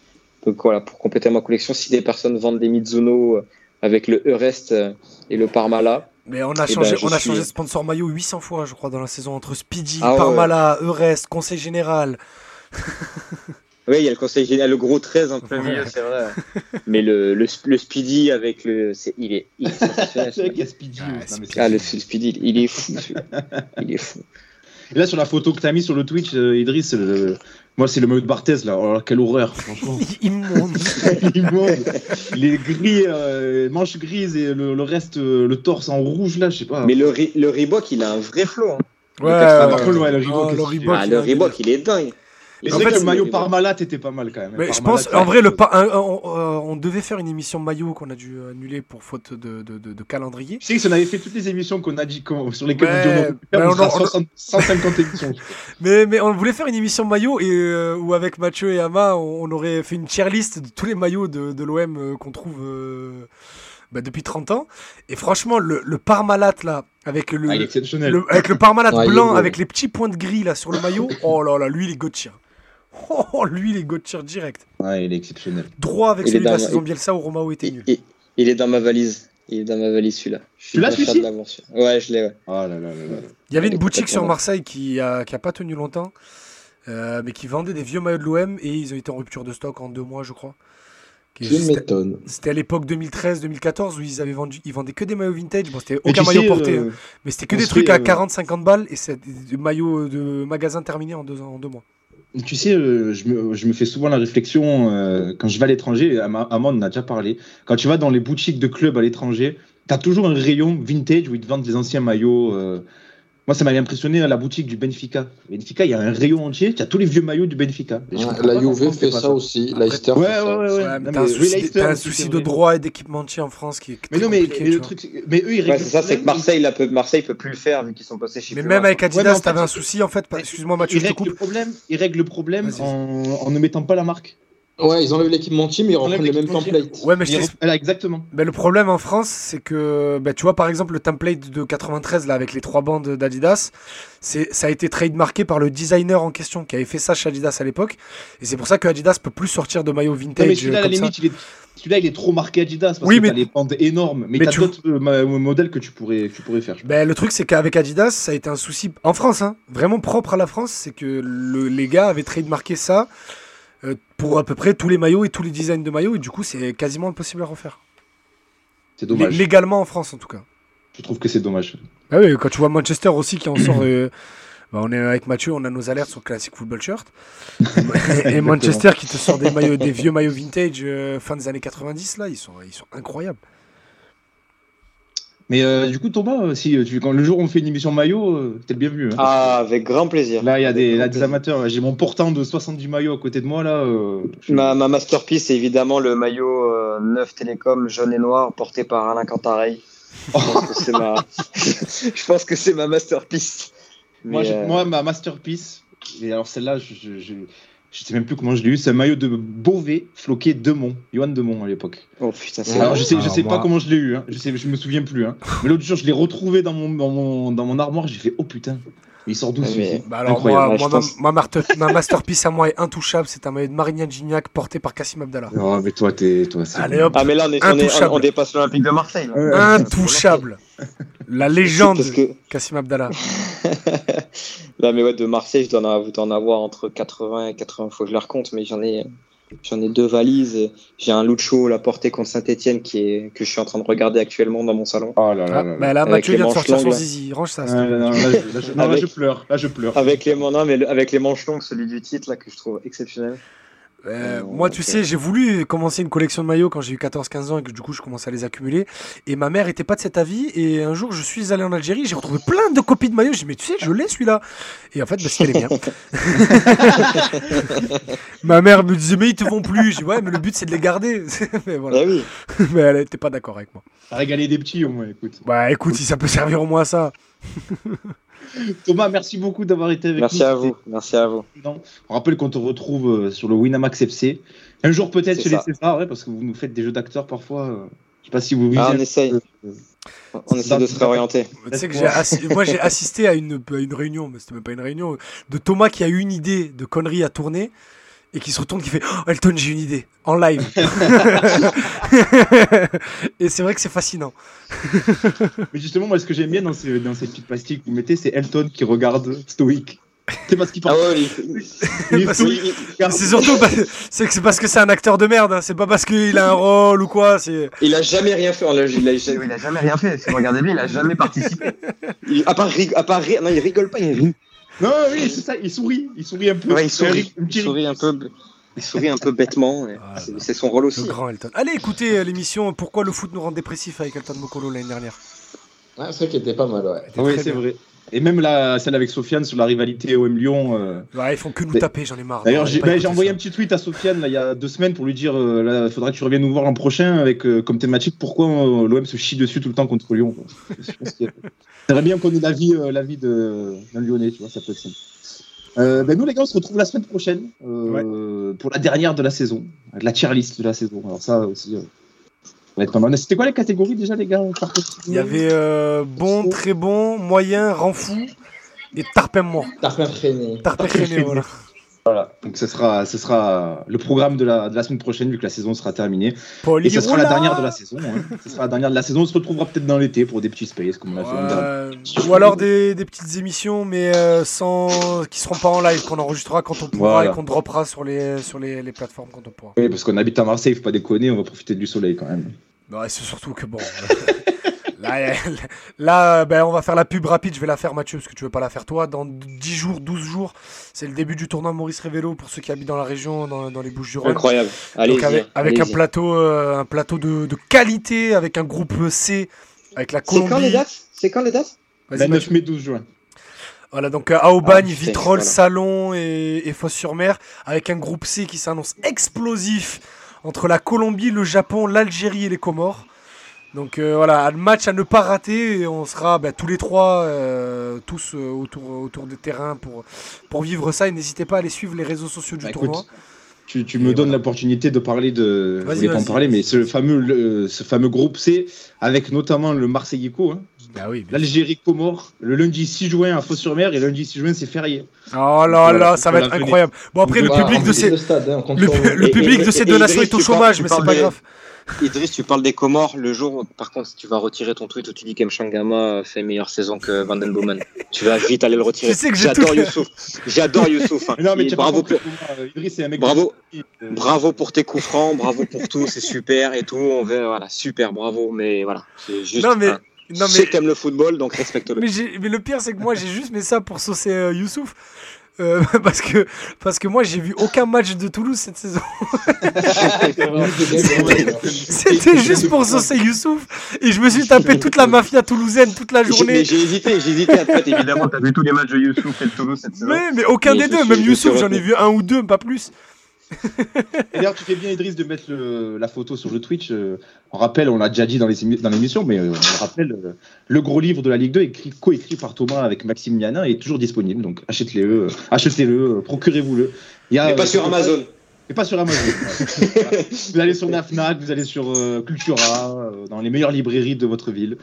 Donc voilà, pour compléter ma collection, si des personnes vendent des Mizuno euh, avec le Eurest euh, et le Parmala. Mais on a eh changé, ben, on a changé de sponsor maillot 800 fois, je crois, dans la saison entre Speedy, ah Parmala, Eurest, Conseil Général. Oui, il y a le conseil général, le gros 13 en plein milieu, c'est vrai. Mais le, le, le, Speedy avec le. il, est, il est. Ah, le, Speedy, il est fou. il est fou. Et là, sur la photo que tu as mis sur le Twitch, euh, Idriss, moi, c'est le maillot de Barthez, là. Oh, quelle horreur, franchement. Immonde. Immonde. Les gris, euh, manches grises et le, reste, euh, le torse en rouge, là, je sais pas. Mais le, le Reebok, il a un vrai flow. Hein. Ouais, le, ouais, le Reebok. Ah, le Reebok, il est dingue. Mais en fait, le maillot Parmalat était pas mal quand même. Mais je pense, en vrai, le on, devait faire une émission maillot qu'on a dû annuler pour faute de, de, de, calendrier. Tu sais, si on avait fait toutes les émissions qu'on a dit sur lesquelles ouais, on, dit on, 150 émissions. Mais, mais on voulait faire une émission maillot et euh, où avec Mathieu et Ama, on, aurait fait une tier list de tous les maillots de, l'OM euh, qu'on trouve. Euh, bah, depuis 30 ans. Et franchement, le, le Parmalat là, avec le, ah, le avec le Parmalat blanc, avec les petits points de gris là sur le maillot, oh là là, lui il est Gauthier. Oh, lui, il est Gauthier direct. Ouais, il est exceptionnel. Droit avec celui de la saison Bielsa où Romao était nul. il est dans ma valise. Il est dans ma valise celui-là. Tu l'as celui-ci Ouais, je l'ai. Ouais. Oh là là là il y avait une boutique sur Marseille qui a, qui a pas tenu longtemps, euh, mais qui vendait des vieux maillots de l'OM et ils ont été en rupture de stock en deux mois, je crois. Tu m'étonnes. C'était à l'époque 2013-2014 où ils avaient vendu, ils vendaient que des maillots vintage. Bon, c'était aucun maillot porté, euh, hein. mais c'était que des trucs à 40-50 euh, balles et c'est des maillots de magasin terminés en deux, en deux mois. Tu sais, euh, je, me, fais souvent la réflexion quand je vais à l'étranger, Amand en a déjà parlé. Quand tu vas dans les boutiques de clubs à l'étranger, tu as toujours un rayon vintage où ils te vendent des anciens maillots. Moi, ça m'avait impressionné à la boutique du Benfica. Benfica, il y a un rayon entier, tu as tous les vieux maillots du Benfica. la Juve fait ça, aussi, Leicester. Ouais, ouais, ouais. ouais. T'as un, souci de droit et d'équipementier en France qui est. Mais non, mais, le truc, mais eux, ils règlent. c'est ça, c'est que Marseille, là, peut, Marseille peut plus le faire vu qu'ils sont passés chez. Mais même avec Adidas, t'avais un souci en fait. Excuse-moi, Mathieu, je te coupe. Ils règlent le problème en ne mettant pas la marque. Ouais, ils enlèvent l'équipementier, mais ils reprennent le même template. Ouais, mais je exactement. Mais le problème en France, c'est que, bah, tu vois, par exemple, le template de 93, là, avec les trois bandes d'Adidas, ça a été trademarké par le designer en question qui avait fait ça chez Adidas à l'époque. Et c'est pour ça que Adidas peut plus sortir de maillot vintage. mais celui-là, à la limite, il est... Celui-là, il est trop marqué Adidas parce oui, que mais... t'as les bandes énormes. Mais, mais t'as d'autres euh, modèles que tu pourrais, tu pourrais faire. Ben, le truc, c'est qu'avec Adidas, ça a été un souci en France, hein, vraiment propre à la France. C'est que le, les gars avaient trademarké ça euh, pour à peu près tous les maillots et tous les designs de maillots, et du coup, c'est quasiment impossible à refaire. C'est dommage. légalement en France, en tout cas. Je trouve que c'est dommage. Ah oui, quand tu vois Manchester aussi qui en sort. Euh, bah, on est avec Mathieu, on a nos alertes sur Classic Football Shirt. et Manchester qui te sort des, maillots, des vieux maillots vintage euh, fin des années 90, là, ils sont, ils sont incroyables. Mais euh, du coup, Thomas, euh, si euh, tu, quand le jour où on fait une émission maillot, t'es le bienvenu. Hein. ah, avec grand plaisir. Là, il y a des, des amateurs. J'ai mon portant de 70 maillots à côté de moi. là. Ma, ma, masterpiece, c'est évidemment le maillot neuf Télécom jaune et noir porté par Alain Cantarey. Je pense que c'est ma... masterpiece. moi, moi, ma masterpiece, et alors celle-là, je, je, je sais même plus comment je l'ai eu, c'est un maillot de Beauvais floqué Demont, Johan Demont à l'époque. Oh putain, c'est Alors je sais, je sais pas comment je l'ai eu, hein. je, sais, je me souviens plus. Hein. Mais l'autre jour, je l'ai retrouvé dans mon, dans mon, dans mon armoire, j'ai fait oh putain. Il sort d'où bah alors moi, moi ma, ma, masterpiece à moi est intouchable, c'est un maillot de Marignan Gignac porté par Kassim Abdallah. Oh mais toi t'es toi Allez hop. Ah mais là on, est, on, est, on, dépasse l'Olympique de Marseille. intouchable. La légende que... Kassim Abdallah. là mais ouais de Marseille je dois en avoir entre 80 et 80 faut que je la recompte mais j'en ai J'en ai deux valises. J'ai un Lucho la portée contre Saint-Etienne qui est que je suis en train de regarder actuellement dans mon salon. Oh là là. Ah, là, bah là Mathieu vient de sortir son zizi. Range ça. là, je, pleure. Là, je pleure. Avec les, non, mais avec les manches longues, celui du titre là que je trouve exceptionnel. Euh, moi, tu sais, j'ai voulu commencer une collection de maillots quand j'ai eu 14-15 ans et que du coup je commençais à les accumuler. Et ma mère était pas de cet avis. Et un jour, je suis allé en Algérie, j'ai retrouvé plein de copies de maillots. J'ai dit, mais tu sais, je l'ai celui-là. Et en fait, bah, c'était bien. ma mère me disait, mais ils te vont plus. Je dis, ouais, mais le but c'est de les garder. mais voilà. Ah oui. mais elle était pas d'accord avec moi. Régaler des petits au moins, écoute. Bah écoute, si ça peut servir au moins à ça. Thomas, merci beaucoup d'avoir été avec merci nous. À vous. Merci à vous. On rappelle qu'on te retrouve euh, sur le Winamax FC. Un jour peut-être chez les Césars, ouais, parce que vous nous faites des jeux d'acteurs parfois. Euh, je sais pas si vous ah, on essaye. On essaie de se réorienter. Tu sais que j'ai moi j'ai assisté à une, une réunion, mais c'était même pas une réunion, de Thomas qui a eu une idée de connerie à tourner et qui se retourne qui fait oh, Elton j'ai une idée en live et c'est vrai que c'est fascinant mais justement moi ce que j'aime bien dans ces, dans ces petites que vous mettez c'est Elton qui regarde stoïque c'est parce qu'il parle. Ah ouais, c'est surtout c'est que c'est parce que c'est un acteur de merde. Hein. C'est pas parce qu'il a un rôle ou quoi. C'est. Il a jamais rien fait. Il a, il a jamais rien fait. Si vous regardez bien, il a jamais participé. Il, à part, à part rire, non, il rigole pas. Il rit. Non, oui, c'est ça, il sourit. Il sourit un peu. il sourit, il sourit un peu. Il sourit un peu bêtement, ah, c'est son rôle aussi. grand Elton. Allez écoutez euh, l'émission Pourquoi le foot nous rend dépressifs avec Elton Mokolo l'année dernière? Ah, c'est vrai qu'il était pas mal, ouais. Oui, c'est vrai. Et même la, celle avec Sofiane sur la rivalité OM Lyon. Euh, ouais, ils font que nous taper, j'en ai marre. D'ailleurs, j'ai bah, envoyé un petit tweet à Sofiane il y a deux semaines pour lui dire il faudrait que tu reviennes nous voir l'an prochain avec comme thématique pourquoi l'OM se chie dessus tout le temps contre Lyon. J'aimerais bien qu'on ait l'avis l'avis d'un Lyonnais, tu vois, ça peut être. Euh, ben nous, les gars, on se retrouve la semaine prochaine euh, pour la dernière de la saison, la tier list de la saison. Alors, ça aussi, euh, C'était quoi les catégories déjà, les gars Il y avait euh, bon, très bon, moyen, rend fou et tarpin mort. Tarpin freiné. Tarpin freiné, voilà. Voilà, donc ce sera, ce sera le programme de la, de la semaine prochaine vu que la saison sera terminée. et ce sera la dernière de la saison. Hein. ce sera la dernière de la saison. On se retrouvera peut-être dans l'été pour des petits spaces comme on a fait. Ou alors des, des, petites émissions mais euh, sans qui seront pas en live, qu'on enregistrera quand on pourra et qu'on droppera sur les sur les, les, plateformes quand on pourra. Oui, parce qu'on habite à Marseille, il faut pas déconner, on va profiter du soleil quand même. Bah, c'est surtout que bon. Là, ben, on va faire la pub rapide. Je vais la faire, Mathieu, parce que tu veux pas la faire toi. Dans 10 jours, 12 jours, c'est le début du tournoi Maurice Révélo pour ceux qui habitent dans la région, dans, les Bouches-du-Rhône. Incroyable. Allez, avec, avec un plateau, euh, un plateau de, qualité, avec un groupe C, avec la Colombie. C'est quand les dates? C'est quand les dates? 29 mai, 12 juin. Voilà, donc à Aubagne, ah, Vitrolles, Salon et, et Fosse-sur-Mer, avec un groupe C qui s'annonce explosif entre la Colombie, le Japon, l'Algérie et les Comores. Donc euh, voilà, un match à ne pas rater et on sera bah, tous les trois, euh, tous euh, autour, autour des terrains pour, pour vivre ça. Et n'hésitez pas à aller suivre les réseaux sociaux du bah, tournoi. tu, me donnes l'opportunité de parler de. Je pas en parler, mais ce fameux, ce fameux groupe C, avec notamment le Marseillico, hein. bah oui, l'Algérie Comore, le lundi 6 juin à Fos-sur-Mer et le lundi 6 juin c'est férié. Oh là là, ça va être incroyable. Bon après le public de ces, le, public de ces deux nations est au chômage, mais c'est pas grave. Idriss, tu parles des Comores le jour, par contre, si tu vas retirer ton tweet où tu dis qu'Emchangama fait meilleure saison que Van Den Boomen, tu vas vite aller le retirer. J'adore Youssouf. J'adore Youssouf. Hein. bravo pour... Idriss, un mec bravo, bravo pour tes coups francs, bravo pour tout, c'est super et tout. On veut, voilà, super, bravo. Mais voilà, c'est juste. Non, mais... Un... Non, mais... Je sais que le football, donc respecte-le. Mais, mais, le pire, c'est que moi, j'ai juste mis ça pour saucer euh, Youssouf. Euh, parce que parce que moi j'ai vu aucun match de Toulouse cette saison. C'était juste pour saucer Youssouf et je me suis tapé toute la mafia toulousaine toute la journée. J'ai hésité, j'ai hésité fait évidemment, t'as vu tous les matchs de Youssouf et de Toulouse cette saison. Mais, mais aucun des deux, même Youssouf j'en ai vu un ou deux, pas plus. D'ailleurs, tu fais bien, Idriss, de mettre la photo sur le Twitch. Euh, on rappelle, on l'a déjà dit dans l'émission, mais euh, on rappelle, euh, le gros livre de la Ligue 2, écrit, coécrit par Thomas avec Maxime Mianin, est toujours disponible. Donc achetez-le, achetez-le, procurez-vous-le. Il y pas sur Amazon. Et pas sur Amazon. vous allez sur la Fnac, vous allez sur Cultura, dans les meilleures librairies de votre ville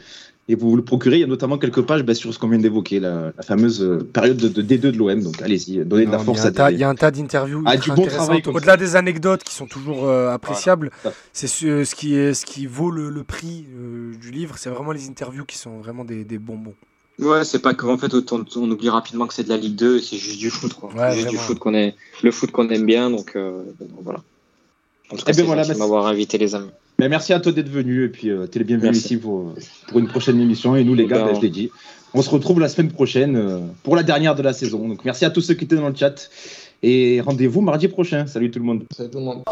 et vous le procurez. Il y a notamment quelques pages bah, sur ce qu'on vient d'évoquer, la, fameuse euh, période de, D2 de l'OM. Donc allez-y, donnez de la force à Il y a un tas d'interviews. Ah, du bon travail. Au-delà des anecdotes qui sont toujours euh, appréciables, c'est ce, ce, qui est, ce qui vaut le, prix euh, du livre. C'est vraiment les interviews qui sont vraiment des, bonbons. Ouais, c'est pas qu'en fait, on, on, oublie rapidement que c'est de la Ligue 2, c'est juste du foot. Quoi. juste du foot qu'on est, le foot qu'on aime bien. Donc, voilà. En tout cas, eh ben c'est m'avoir invité, les amis. Mais merci à toi d'être venu et puis euh, tu es le bienvenu ici pour, pour une prochaine émission. Et nous, les gars, ben, je l'ai dit, on se retrouve la semaine prochaine euh, pour la dernière de la saison. Donc merci à tous ceux qui étaient dans le chat et rendez-vous mardi prochain. Salut tout le monde. Salut tout le monde.